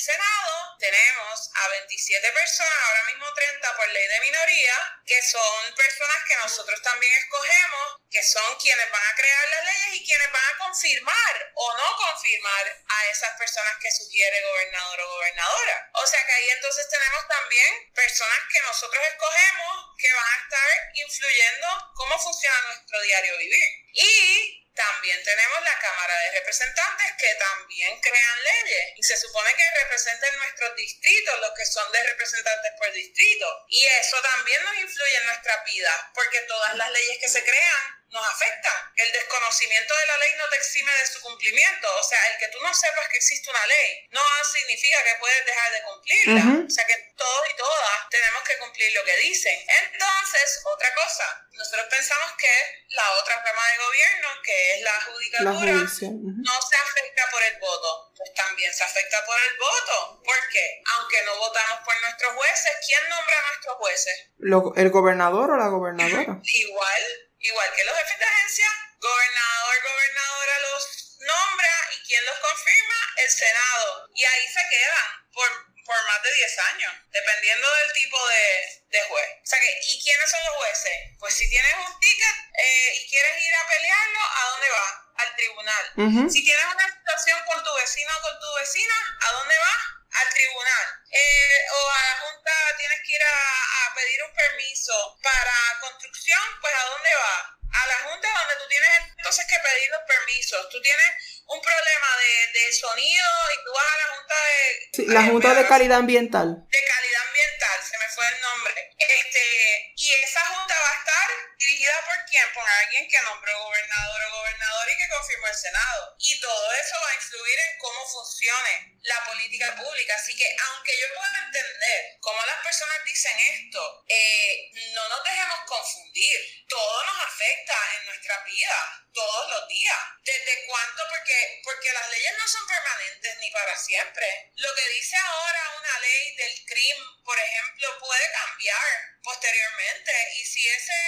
Senado. Tenemos a 27 personas, ahora mismo 30 por ley de minoría, que son personas que nosotros también escogemos, que son quienes van a crear las leyes y quienes van a confirmar o no confirmar a esas personas que sugiere gobernador o gobernadora. O sea que ahí entonces tenemos también personas que nosotros escogemos que van a estar influyendo cómo funciona nuestro diario vivir. Y también tenemos la Cámara de Representantes que también crean leyes y se supone que representen nuestros distritos, los que son de representantes por distrito. Y eso también nos influye en nuestra vida, porque todas las leyes que se crean nos afecta. El desconocimiento de la ley no te exime de su cumplimiento. O sea, el que tú no sepas que existe una ley no significa que puedes dejar de cumplirla. O sea, que todos y todas tenemos que cumplir lo que dicen. Entonces, otra cosa, nosotros pensamos que la otra rama de gobierno, que es la judicatura, no se afecta por el voto. Pues también se afecta por el voto. ¿Por qué? Aunque no votamos por nuestros jueces, ¿quién nombra a nuestros jueces? ¿El gobernador o la gobernadora? Igual igual que los jefes de agencia, gobernador, gobernadora los nombra y quien los confirma, el Senado. Y ahí se quedan por, por más de 10 años, dependiendo del tipo de, de, juez. O sea que, ¿y quiénes son los jueces? Pues si tienes un ticket eh, y quieres ir a pelearlo, ¿a dónde vas? Al tribunal. Si tienes una situación con tu vecino o con tu vecina, ¿a dónde vas? Al tribunal. Eh, o a la Junta tienes que ir a, a pedir un permiso para construcción, pues ¿a dónde vas? A la Junta donde tú tienes entonces que pedir los permisos. Tú tienes un problema de, de sonido y tú vas a la Junta de... Sí, la Junta de Calidad Ambiental. De Calidad Ambiental, se me fue el nombre. Este, y esa Junta va a estar dirigida por quién? Por alguien que nombró gobernador o gobernador y que confirmó el Senado. Y todo eso va a influir en cómo funcione la política pública. Así que aunque yo pueda entender cómo las personas dicen esto, eh, no nos dejemos confundir. Todo nos afecta en nuestra vida, todos los días. ¿Desde cuánto? Porque, porque las leyes no son permanentes ni para siempre. Lo que dice ahora una ley del crimen, por ejemplo, puede cambiar posteriormente. Y si ese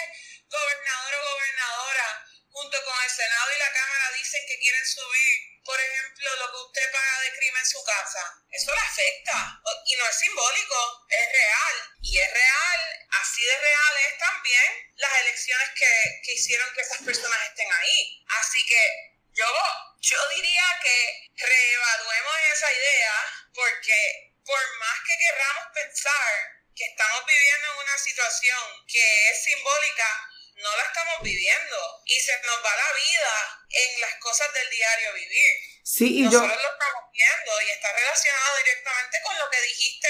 gobernador o gobernadora junto con el Senado y la Cámara dicen que quieren subir por ejemplo, lo que usted paga de crimen en su casa, eso le afecta. Y no es simbólico, es real. Y es real, así de real es también las elecciones que, que hicieron que esas personas estén ahí. Así que yo, yo diría que reevaluemos esa idea porque por más que querramos pensar que estamos viviendo en una situación que es simbólica, no la estamos viviendo y se nos va la vida en las cosas del diario vivir. Sí, y Nosotros lo estamos viendo y está relacionado directamente con lo que dijiste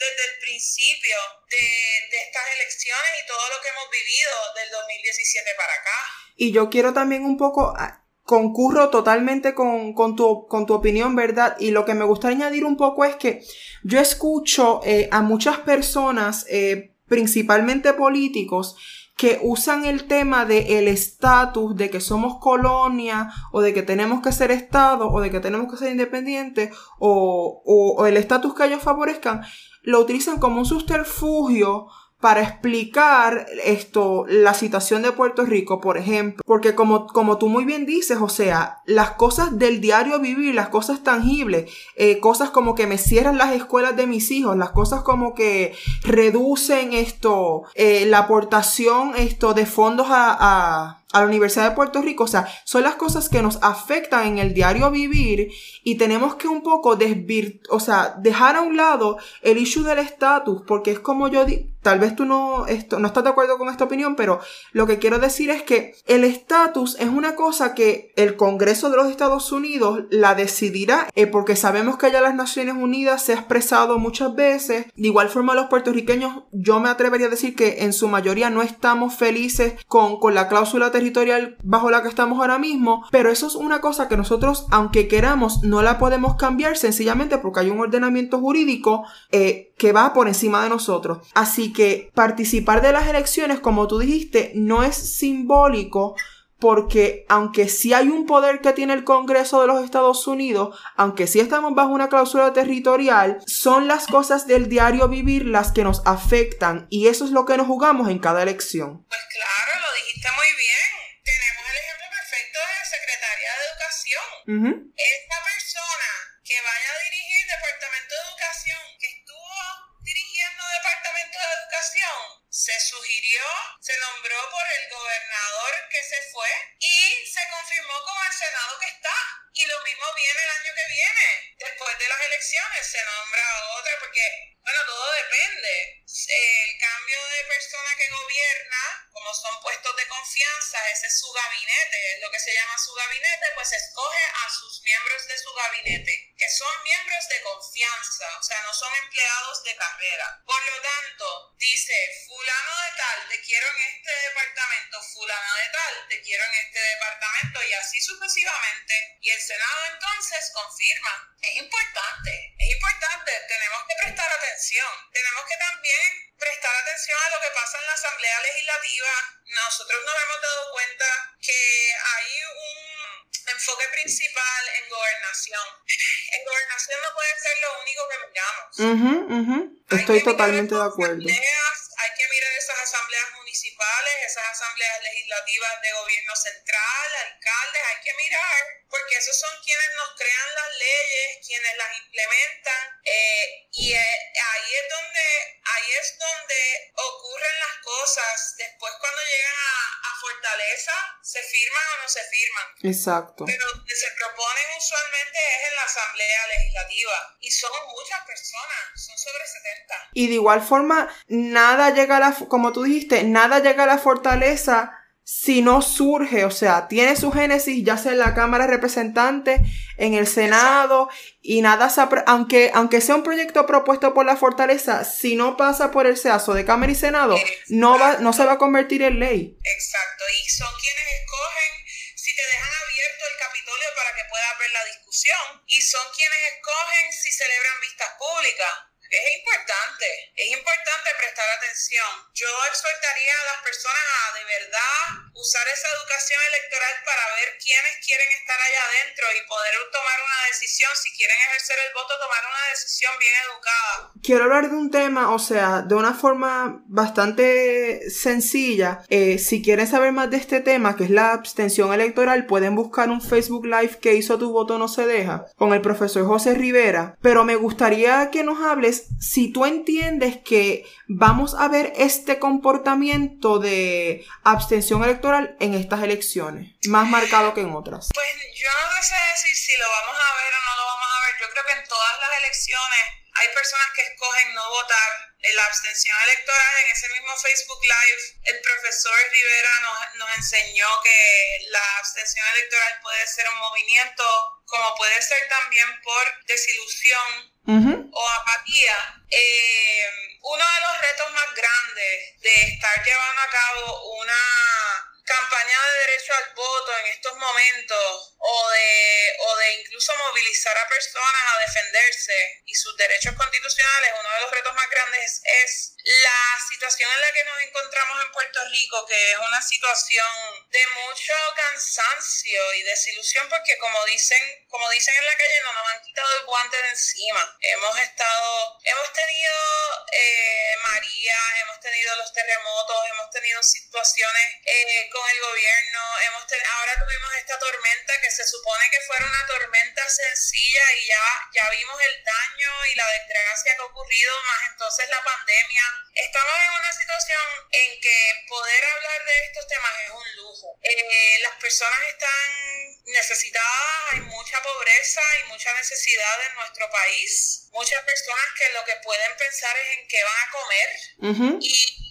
desde el principio de, de, estas elecciones y todo lo que hemos vivido del 2017 para acá. Y yo quiero también un poco, ah, concurro totalmente con, con, tu, con tu opinión, ¿verdad? Y lo que me gusta añadir un poco es que yo escucho eh, a muchas personas, eh, principalmente políticos, que usan el tema de el estatus, de que somos colonia, o de que tenemos que ser Estado, o de que tenemos que ser independientes, o, o, el estatus que ellos favorezcan, lo utilizan como un subterfugio para explicar esto, la situación de Puerto Rico, por ejemplo, porque como, como tú muy bien dices, o sea, las cosas del diario vivir, las cosas tangibles, eh, cosas como que me cierran las escuelas de mis hijos, las cosas como que reducen esto, eh, la aportación esto de fondos a a la Universidad de Puerto Rico, o sea, son las cosas que nos afectan en el diario vivir y tenemos que un poco desvir, o sea, dejar a un lado el issue del estatus, porque es como yo di tal vez tú no, esto, no estás de acuerdo con esta opinión, pero lo que quiero decir es que el estatus es una cosa que el Congreso de los Estados Unidos la decidirá, eh, porque sabemos que ya las Naciones Unidas se ha expresado muchas veces, de igual forma los puertorriqueños, yo me atrevería a decir que en su mayoría no estamos felices con, con la cláusula territorial bajo la que estamos ahora mismo, pero eso es una cosa que nosotros, aunque queramos, no la podemos cambiar sencillamente porque hay un ordenamiento jurídico eh, que va por encima de nosotros. Así que participar de las elecciones, como tú dijiste, no es simbólico porque aunque sí hay un poder que tiene el Congreso de los Estados Unidos, aunque sí estamos bajo una cláusula territorial, son las cosas del diario vivir las que nos afectan y eso es lo que nos jugamos en cada elección. Pues claro, lo dijiste muy bien. Tenemos el ejemplo perfecto de la Secretaría de Educación. Esta persona que vaya a dirigir el Departamento de Educación, que estuvo dirigiendo el Departamento de Educación, se sugirió, se nombró por el gobernador que se fue y se confirmó con el Senado que está. Y lo mismo viene el año que viene. Después de las elecciones se nombra otra porque, bueno, todo depende. El cambio de persona que gobierna, como son puestos de confianza, ese es su gabinete, es lo que se llama su gabinete, pues escoge a sus miembros de su gabinete, que son miembros de confianza, o sea, no son empleados de carrera. Por lo tanto, dice, fulano de tal, te quiero en este departamento, fulano de tal, te quiero en este departamento, y así sucesivamente. Y el Senado entonces confirma. Es importante, es importante, tenemos que prestar atención, tenemos que también prestar atención a lo que pasa en la Asamblea Legislativa. Nosotros nos hemos dado cuenta que hay un enfoque principal en gobernación. En gobernación no puede ser lo único que miramos. Estoy totalmente de acuerdo. Hay que mirar esas asambleas municipales, esas asambleas legislativas de gobierno central, alcaldes, hay que mirar, porque esos son quienes nos crean las leyes, quienes las implementan, eh, y eh, ahí es donde ahí es donde ocurren las cosas. Después cuando llegan a, a Fortaleza, se firman o no se firman. Exacto. Pero se proponen usualmente es en la Asamblea Legislativa, y son muchas personas, son sobre 70. Y de igual forma, nada llega a la, como tú dijiste, nada llega a la fortaleza si no surge, o sea, tiene su génesis ya sea en la Cámara de Representantes, en el Senado, y nada se aunque, aunque sea un proyecto propuesto por la fortaleza, si no pasa por el seazo de Cámara y Senado, no, va, no se va a convertir en ley. Exacto, y son quienes escogen te dejan abierto el Capitolio para que puedas ver la discusión, y son quienes escogen si celebran vistas públicas es importante, es importante prestar atención. Yo exhortaría a las personas a de verdad usar esa educación electoral para ver quiénes quieren estar allá adentro y poder tomar una decisión, si quieren ejercer el voto, tomar una decisión bien educada. Quiero hablar de un tema, o sea, de una forma bastante sencilla. Eh, si quieren saber más de este tema, que es la abstención electoral, pueden buscar un Facebook Live que hizo Tu voto no se deja con el profesor José Rivera. Pero me gustaría que nos hables si tú entiendes que vamos a ver este comportamiento de abstención electoral en estas elecciones, más marcado que en otras. Pues yo no sé decir si lo vamos a ver o no lo vamos a ver. Yo creo que en todas las elecciones hay personas que escogen no votar en la abstención electoral, en ese mismo Facebook Live, el profesor Rivera nos, nos, enseñó que la abstención electoral puede ser un movimiento, como puede ser también por desilusión o apatía. Eh, uno de los retos más grandes de estar llevando a cabo una campaña de derecho al voto en estos momentos o de, o de incluso movilizar a personas a defenderse y sus derechos constitucionales, uno de los retos más grandes es la situación en la que nos encontramos en Puerto Rico, que es una situación de mucho cansancio y desilusión, porque como dicen, como dicen en la calle, no nos han quitado el guante de encima. Hemos estado, hemos tenido eh, María, hemos tenido los terremotos, hemos tenido situaciones eh, con el gobierno, hemos ahora tuvimos esta tormenta que se supone que fuera una tormenta sencilla y ya, ya vimos el daño y la desgracia que ha ocurrido, más entonces la pandemia Estamos en una situación en que poder hablar de estos temas es un lujo. Eh, las personas están necesitadas, hay mucha pobreza y mucha necesidad en nuestro país. Muchas personas que lo que pueden pensar es en qué van a comer y,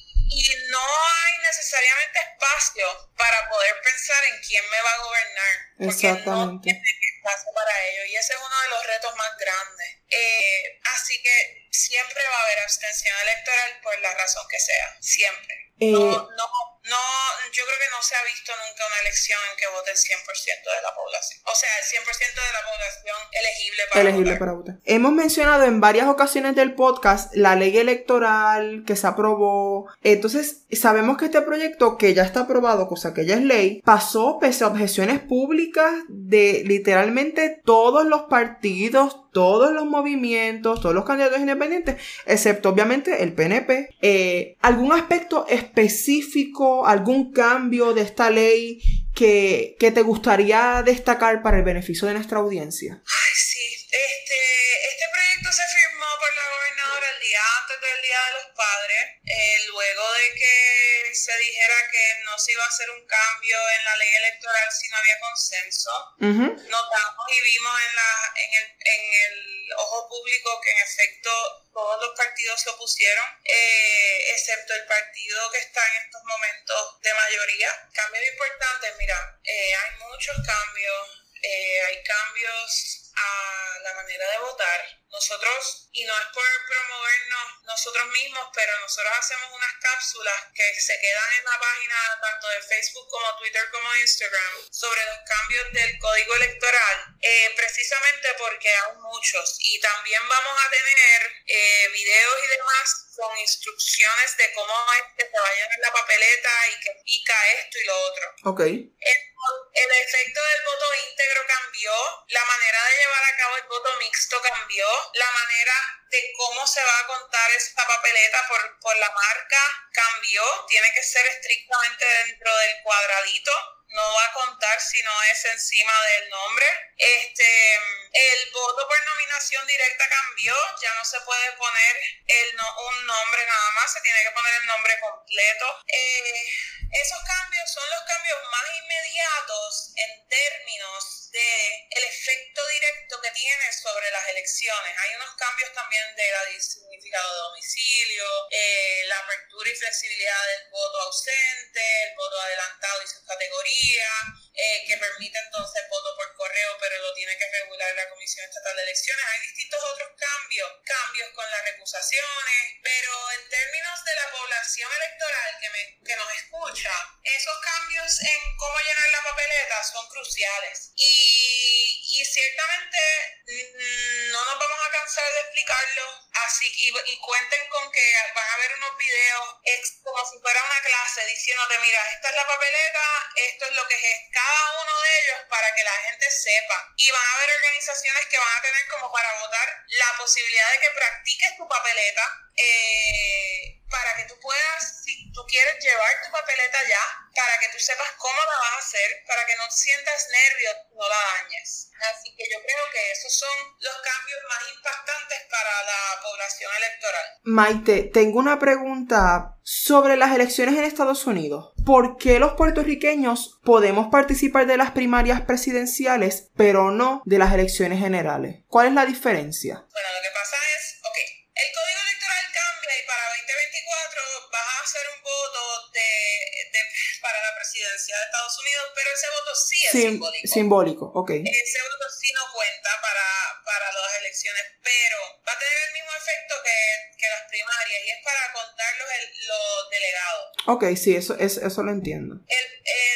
no hay necesariamente espacio para poder pensar en quién me va a gobernar. Exactamente. no espacio para ello y ese es uno de los retos más grandes. Eh, así que siempre va a haber abstención electoral por la razón que sea, siempre. Eh, no, no, no, yo creo que no se ha visto nunca una elección en que vote el 100% de la población. O sea, el 100% de la población elegible para elegible votar. para votar. Hemos mencionado en varias ocasiones del podcast la ley electoral que se aprobó. Entonces, sabemos que este proyecto, que ya está aprobado, cosa que ya es ley, pasó pese a objeciones públicas de literalmente todos los partidos, todos los movimientos, todos los candidatos independientes, excepto obviamente el PNP. Eh, ¿Algún aspecto específico, algún cambio de esta ley que, que, te gustaría destacar para el beneficio de nuestra audiencia? Ay, sí. Este, este proyecto se firmó por la gobernadora el día antes del Día de los Padres, eh, luego de que se dijera que no se iba a hacer un cambio en la ley electoral si no había consenso. Notamos y vimos en, la, en, el, en el ojo público que en efecto todos los partidos se opusieron, eh, excepto el partido que está en estos momentos de mayoría. Cambios importantes, mira, eh, hay muchos cambios, hay cambios a la manera de votar, nosotros, y no es por promovernos nosotros mismos, pero nosotros hacemos unas cápsulas que se quedan en la página tanto de Facebook como Twitter como Instagram sobre los cambios del código electoral, eh, precisamente porque hay muchos. Y también vamos a tener eh, videos y demás con instrucciones de cómo es que se vaya en la papeleta y que pica esto y lo otro. Ok. el efecto del voto íntegro cambió, la manera de llevar a cabo el voto mixto cambió, la manera de cómo se va a contar esta papeleta por, por la marca cambió, tiene que ser estrictamente dentro del cuadradito no va a contar si no es encima del nombre. Este, el voto por nominación directa cambió, ya no se puede poner el un nombre nada más, se tiene que poner el nombre completo. Eh, esos cambios son los cambios más inmediatos en términos de el efecto directo que tiene sobre las elecciones. Hay unos cambios también de la significado de domicilio, eh, la apertura y flexibilidad del voto ausente, el voto adelantado y sus categorías, eh, que permite entonces voto por correo, pero lo tiene que regular la Comisión Estatal de Elecciones. Hay distintos otros cambios, cambios con las recusaciones, pero en términos de la población electoral que, me, que nos escucha, esos cambios en cómo llenar la papeleta son cruciales. Y, y ciertamente mm, no nos vamos a cansar de explicarlo, así y, y cuenten con que van a haber unos videos como si fuera una clase diciéndote, mira, esta es la papeleta, esto es lo que es cada uno de ellos para que la gente sepa. Y van a haber organizaciones que van a tener como para votar la posibilidad de que practiques tu papeleta eh, para que tú puedas, tú quieres llevar tu papeleta ya, para que tú sepas cómo la vas a hacer, para que no sientas nervios, no la dañes. Así que yo creo que esos son los cambios más impactantes para la población electoral. Maite, tengo una pregunta sobre las elecciones en Estados Unidos. ¿Por qué los puertorriqueños podemos participar de las primarias presidenciales, pero no de las elecciones generales? ¿Cuál es la diferencia? Bueno, lo que pasa es, ok, el código electoral cambia y para 2024 hacer un voto de, para la presidencia de Estados Unidos, pero ese voto sí es simbólico. Simbólico, ok. Ese voto sí no cuenta para, para las elecciones, pero va a tener el mismo efecto que, que las primarias y es para contar los, los delegados. Ok, sí, eso, eso, eso lo entiendo. El,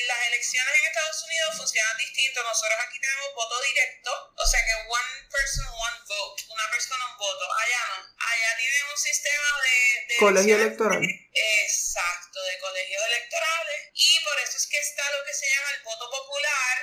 las elecciones en Estados Unidos funcionan distinto. Nosotros aquí tenemos voto directo, o sea que one person, one vote, una persona, un voto. Allá no. Allá tienen un sistema de... colegio electoral. Exacto, de colegios electorales. Y por eso es que está lo que se llama el voto popular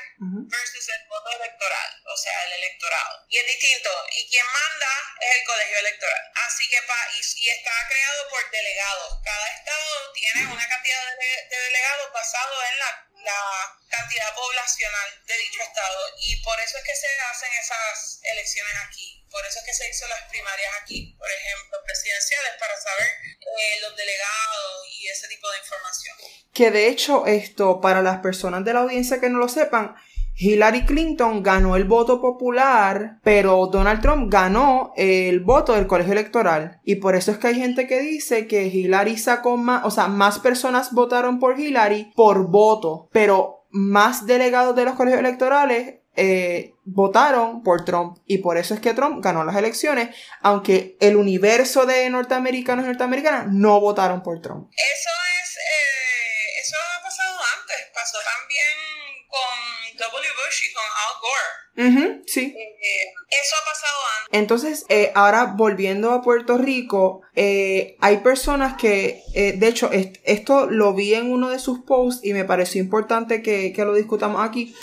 versus el voto electoral, o sea, el electorado. Y es distinto. Y quien manda es el colegio electoral. Así que, pa, y, está creado por delegados. Cada estado tiene una cantidad de, delegados basado en la la cantidad poblacional de dicho estado y por eso es que se hacen esas elecciones aquí. Por eso es que se hizo las primarias aquí, por ejemplo, presidenciales, para saber eh, los delegados y ese tipo de información. Que de hecho, esto, para las personas de la audiencia que no lo sepan, Hillary Clinton ganó el voto popular, pero Donald Trump ganó el voto del colegio electoral. Y por eso es que hay gente que dice que Hillary sacó más, o sea, más personas votaron por Hillary por voto, pero más delegados de los colegios electorales eh, votaron por Trump y por eso es que Trump ganó las elecciones, aunque el universo de norteamericanos y norteamericanas no votaron por Trump. Eso es, eh, eso ha pasado antes, pasó también con W. Bush y con Al Gore. sí. Eh, eso ha pasado antes. Entonces, ahora volviendo a Puerto Rico, hay personas que, de hecho, esto lo vi en uno de sus posts y me pareció importante que, que lo discutamos aquí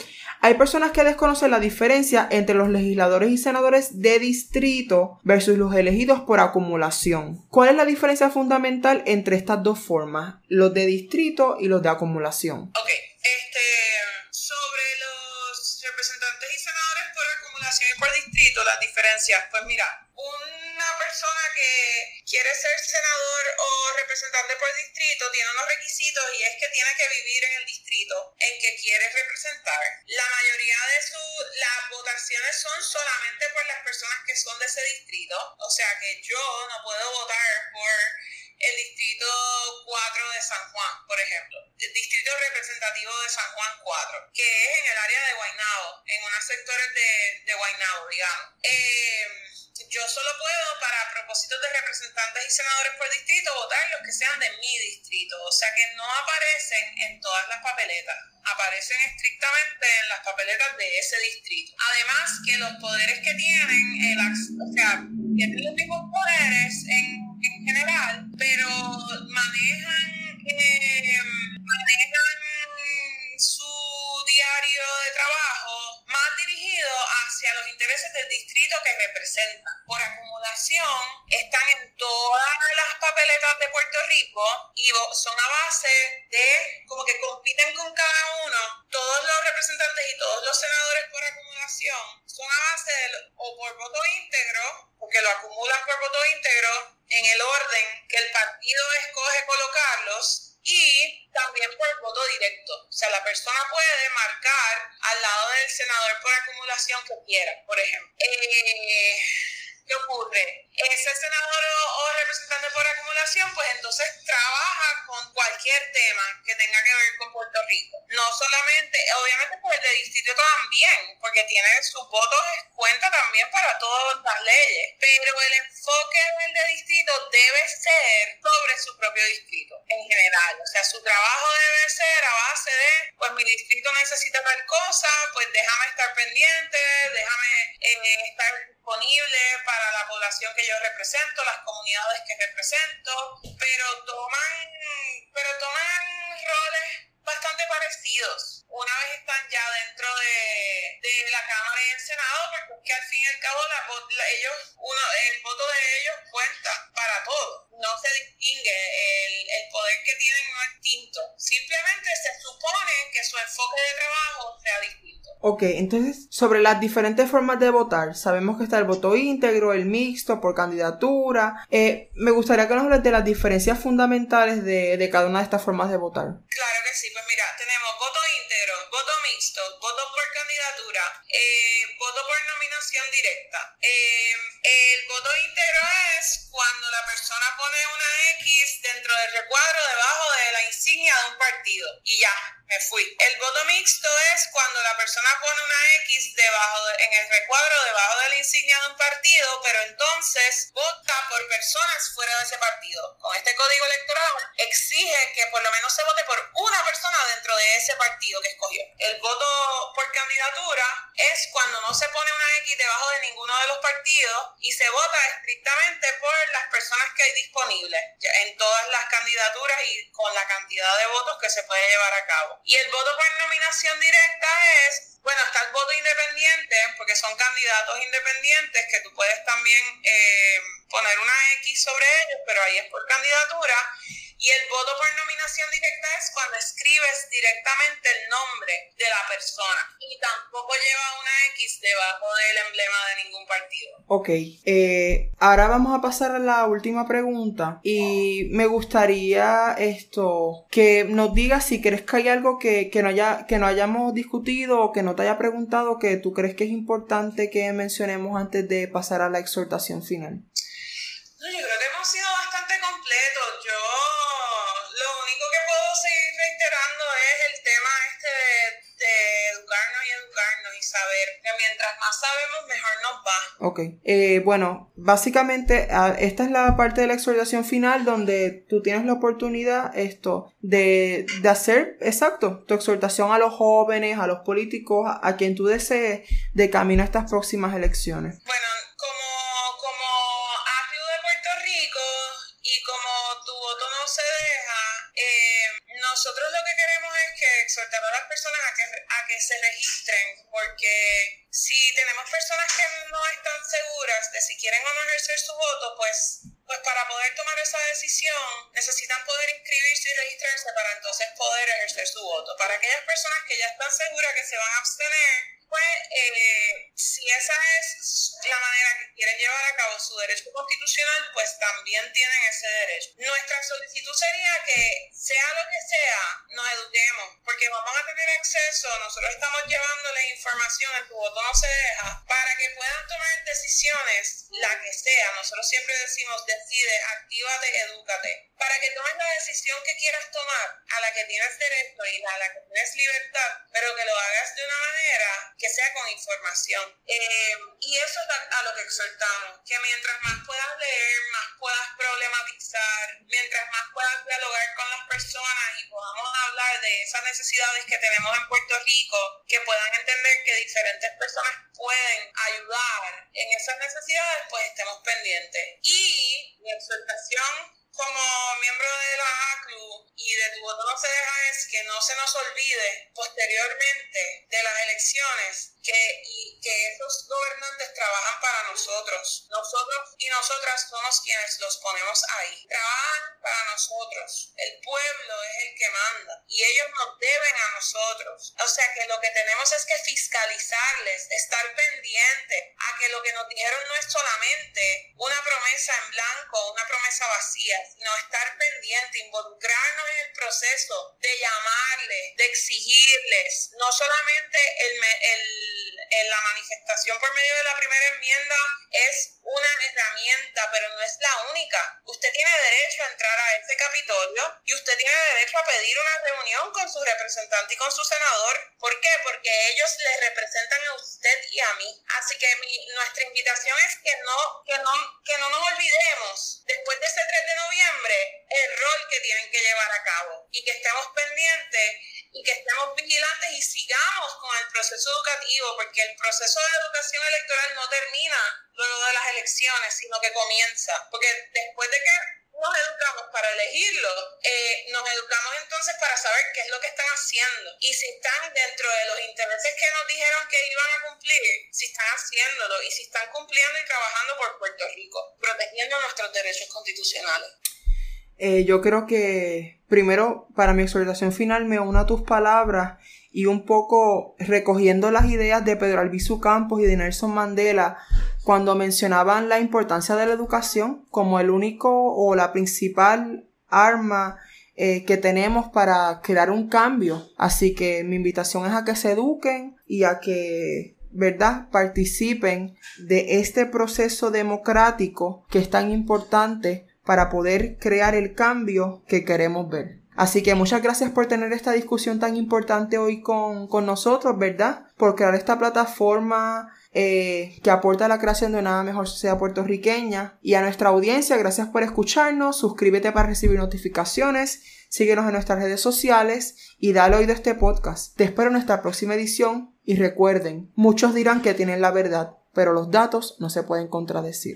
hay personas que desconocen la diferencia entre los legisladores y senadores de distrito versus los elegidos por acumulación. ¿Cuál es la diferencia fundamental entre estas dos formas, los de distrito y los de acumulación? Ok, este, sobre los representantes y senadores por acumulación y por distrito, las diferencias, pues mira, una persona que quiere ser senador o representante por distrito tiene unos requisitos y es que tiene que vivir en el distrito en que quiere representar. La mayoría de sus las votaciones son solamente por las personas que son de ese distrito, o sea que yo no puedo votar por el distrito 4 de San Juan, por ejemplo, el distrito representativo de San Juan 4, que es en el área de Guaynabo, en unos sectores de, de Guaynabo, digamos. Eh, yo solo puedo, para propósitos de representantes y senadores por distrito, votar los que sean de mi distrito. O sea que no aparecen en todas las papeletas, aparecen estrictamente en las papeletas de ese distrito. Además, que los poderes que tienen, el, o sea, tienen los mismos poderes en, general, pero manejan, eh, manejan su diario de trabajo dirigido hacia los intereses del distrito que representan. Por acumulación, están en todas las papeletas de Puerto Rico y son a base de, como que compiten con cada uno, todos los representantes y todos los senadores por acumulación son a base de, o por voto íntegro, porque lo acumulan por voto íntegro en el orden que el partido escoge colocarlos, y también por voto directo. O sea, la persona puede marcar al lado del senador por acumulación que quiera, por ejemplo. Eh, ¿Qué ocurre? Ese senador o, representante por acumulación, pues entonces trabaja con cualquier tema que tenga que ver con Puerto Rico. No solamente, obviamente pues el de distrito también, porque tiene sus votos cuenta también para todas las leyes, pero el enfoque del de distrito debe ser sobre su propio distrito en general. O sea, su trabajo debe ser a base de, pues mi distrito necesita tal cosa, pues déjame estar pendiente, déjame eh, estar disponible para la población que yo represento, las comunidades que represento, pero toman, pero toman roles bastante parecidos una vez están ya dentro de, de la Cámara y el Senado, porque es que al fin y al cabo la, ellos, uno, el voto de ellos cuenta para todo. No se distingue, el, el poder que tienen no es distinto. Simplemente se supone que su enfoque de trabajo sea distinto. Ok, entonces, sobre las diferentes formas de votar, sabemos que está el voto íntegro, el mixto, por candidatura. Eh, me gustaría que nos hables de las diferencias fundamentales de, cada una de estas formas de votar. Claro que sí, pues mira, tenemos voto íntegro, voto mixto, voto por candidatura, eh, voto por nominación directa. Eh, el voto íntegro es cuando la persona pone una X dentro del recuadro un partido y ya, me fui. El voto mixto es cuando la persona pone una X debajo en el recuadro debajo de la insignia de un partido, pero entonces vota por personas fuera de ese partido. Con este código electoral exige que por lo menos se vote por una persona dentro de ese partido que escogió. El voto por candidatura es cuando no se pone una X debajo de ninguno de los partidos y se vota estrictamente por las personas que hay disponibles en todas las candidaturas y con la cantidad de votos que se puede llevar a cabo. Y el voto por nominación directa es, bueno, está el voto independiente, porque son candidatos independientes que tú puedes también eh, poner una X sobre ellos, pero ahí es por candidatura. Y el voto por nominación directa es cuando escribes directamente el nombre de la persona y tampoco lleva una X debajo del emblema de ningún partido. Ok, eh, ahora vamos a pasar a la última pregunta y me gustaría esto que nos digas si crees que hay algo que, que, no haya, que no hayamos discutido o que no te haya preguntado que tú crees que es importante que mencionemos antes de pasar a la exhortación final. No, yo creo que hemos sido bastante completos. Yo seguir reiterando es el tema este de, educarnos y educarnos y saber que mientras más sabemos, mejor nos va. Ok, eh, bueno, básicamente esta es la parte de la exhortación final donde tú tienes la oportunidad esto de, de hacer, exacto, tu exhortación a los jóvenes, a los políticos, a, a quien tú desees de camino a estas próximas elecciones. Bueno, nosotros lo que queremos es que exhortar a las personas a que, a que se registren, porque si tenemos personas que no están seguras de si quieren o no ejercer su voto, pues, pues para poder tomar esa decisión necesitan poder inscribirse y registrarse para entonces poder ejercer su voto. Para aquellas personas que ya están seguras que se van a abstener, pues eh, si esa es la manera que quieren llevar a cabo su derecho constitucional, pues también tienen ese derecho. Nuestra solicitud sería que sea lo que sea, nos eduquemos, porque vamos a tener acceso, nosotros estamos llevándole información, en tu voto no se deja, para que puedan tomar decisiones, la que sea. Nosotros siempre decimos, decide, actívate, edúcate, para que tomes la decisión que quieras tomar, a la que tienes derecho y a la que tienes libertad, pero que lo hagas de una manera que sea con información. Eh, y eso es a, lo que exhortamos, que mientras más puedas leer, más puedas problematizar, mientras más puedas dialogar con las personas y podamos hablar de esas necesidades que tenemos en Puerto Rico, que puedan entender que diferentes personas pueden ayudar en esas necesidades, pues estemos pendientes. Y mi exhortación como miembro de la ACLU y de tu voto no se deja es que no se nos olvide posteriormente de las elecciones que, y que esos gobernantes trabajan para nosotros. Nosotros y nosotras somos quienes los ponemos ahí. Trabajan para nosotros. El pueblo es el que manda y ellos nos deben a nosotros. O sea que lo que tenemos es que fiscalizarles, estar pendiente a que lo que nos dijeron no es solamente una promesa en blanco, una promesa vacía, sino estar pendiente, involucrarnos en el proceso de llamarles, de exigirles, no solamente el, el, la manifestación por medio de la primera enmienda es una herramienta, pero no es la única. Usted tiene derecho a entrar a este Capitolio y usted tiene derecho a pedir una reunión con su representante y con su senador. ¿Por qué? Porque ellos le representan a usted y a mí. Así que mi, nuestra invitación es que no, que, no, que no nos olvidemos, después de ese 3 de el que tienen que llevar a cabo y que estemos pendientes y que estemos vigilantes y sigamos con el proceso educativo, porque el proceso de educación electoral no termina luego de las elecciones, sino que comienza. Porque después de que nos educamos para elegirlo, eh, nos educamos entonces para saber qué es lo que están haciendo y si están dentro de los intereses que nos dijeron que iban a cumplir, si están haciéndolo y si están cumpliendo y trabajando por Puerto Rico, protegiendo nuestros derechos constitucionales. Eh, yo creo que primero para mi exhortación final me uno a tus palabras y un poco recogiendo las ideas de Pedro Albizu Campos y de Nelson Mandela cuando mencionaban la importancia de la educación como el único o la principal arma eh, que tenemos para crear un cambio. Así que mi invitación es a que se eduquen y a que ¿verdad? participen de este proceso democrático que es tan importante para poder crear el cambio que queremos ver. Así que muchas gracias por tener esta discusión tan importante hoy con, con nosotros, ¿verdad? Por crear esta plataforma eh, que aporta a la creación de una mejor sociedad puertorriqueña. Y a nuestra audiencia, gracias por escucharnos. Suscríbete para recibir notificaciones. Síguenos en nuestras redes sociales y dale oído a este podcast. Te espero en nuestra próxima edición y recuerden, muchos dirán que tienen la verdad, pero los datos no se pueden contradecir.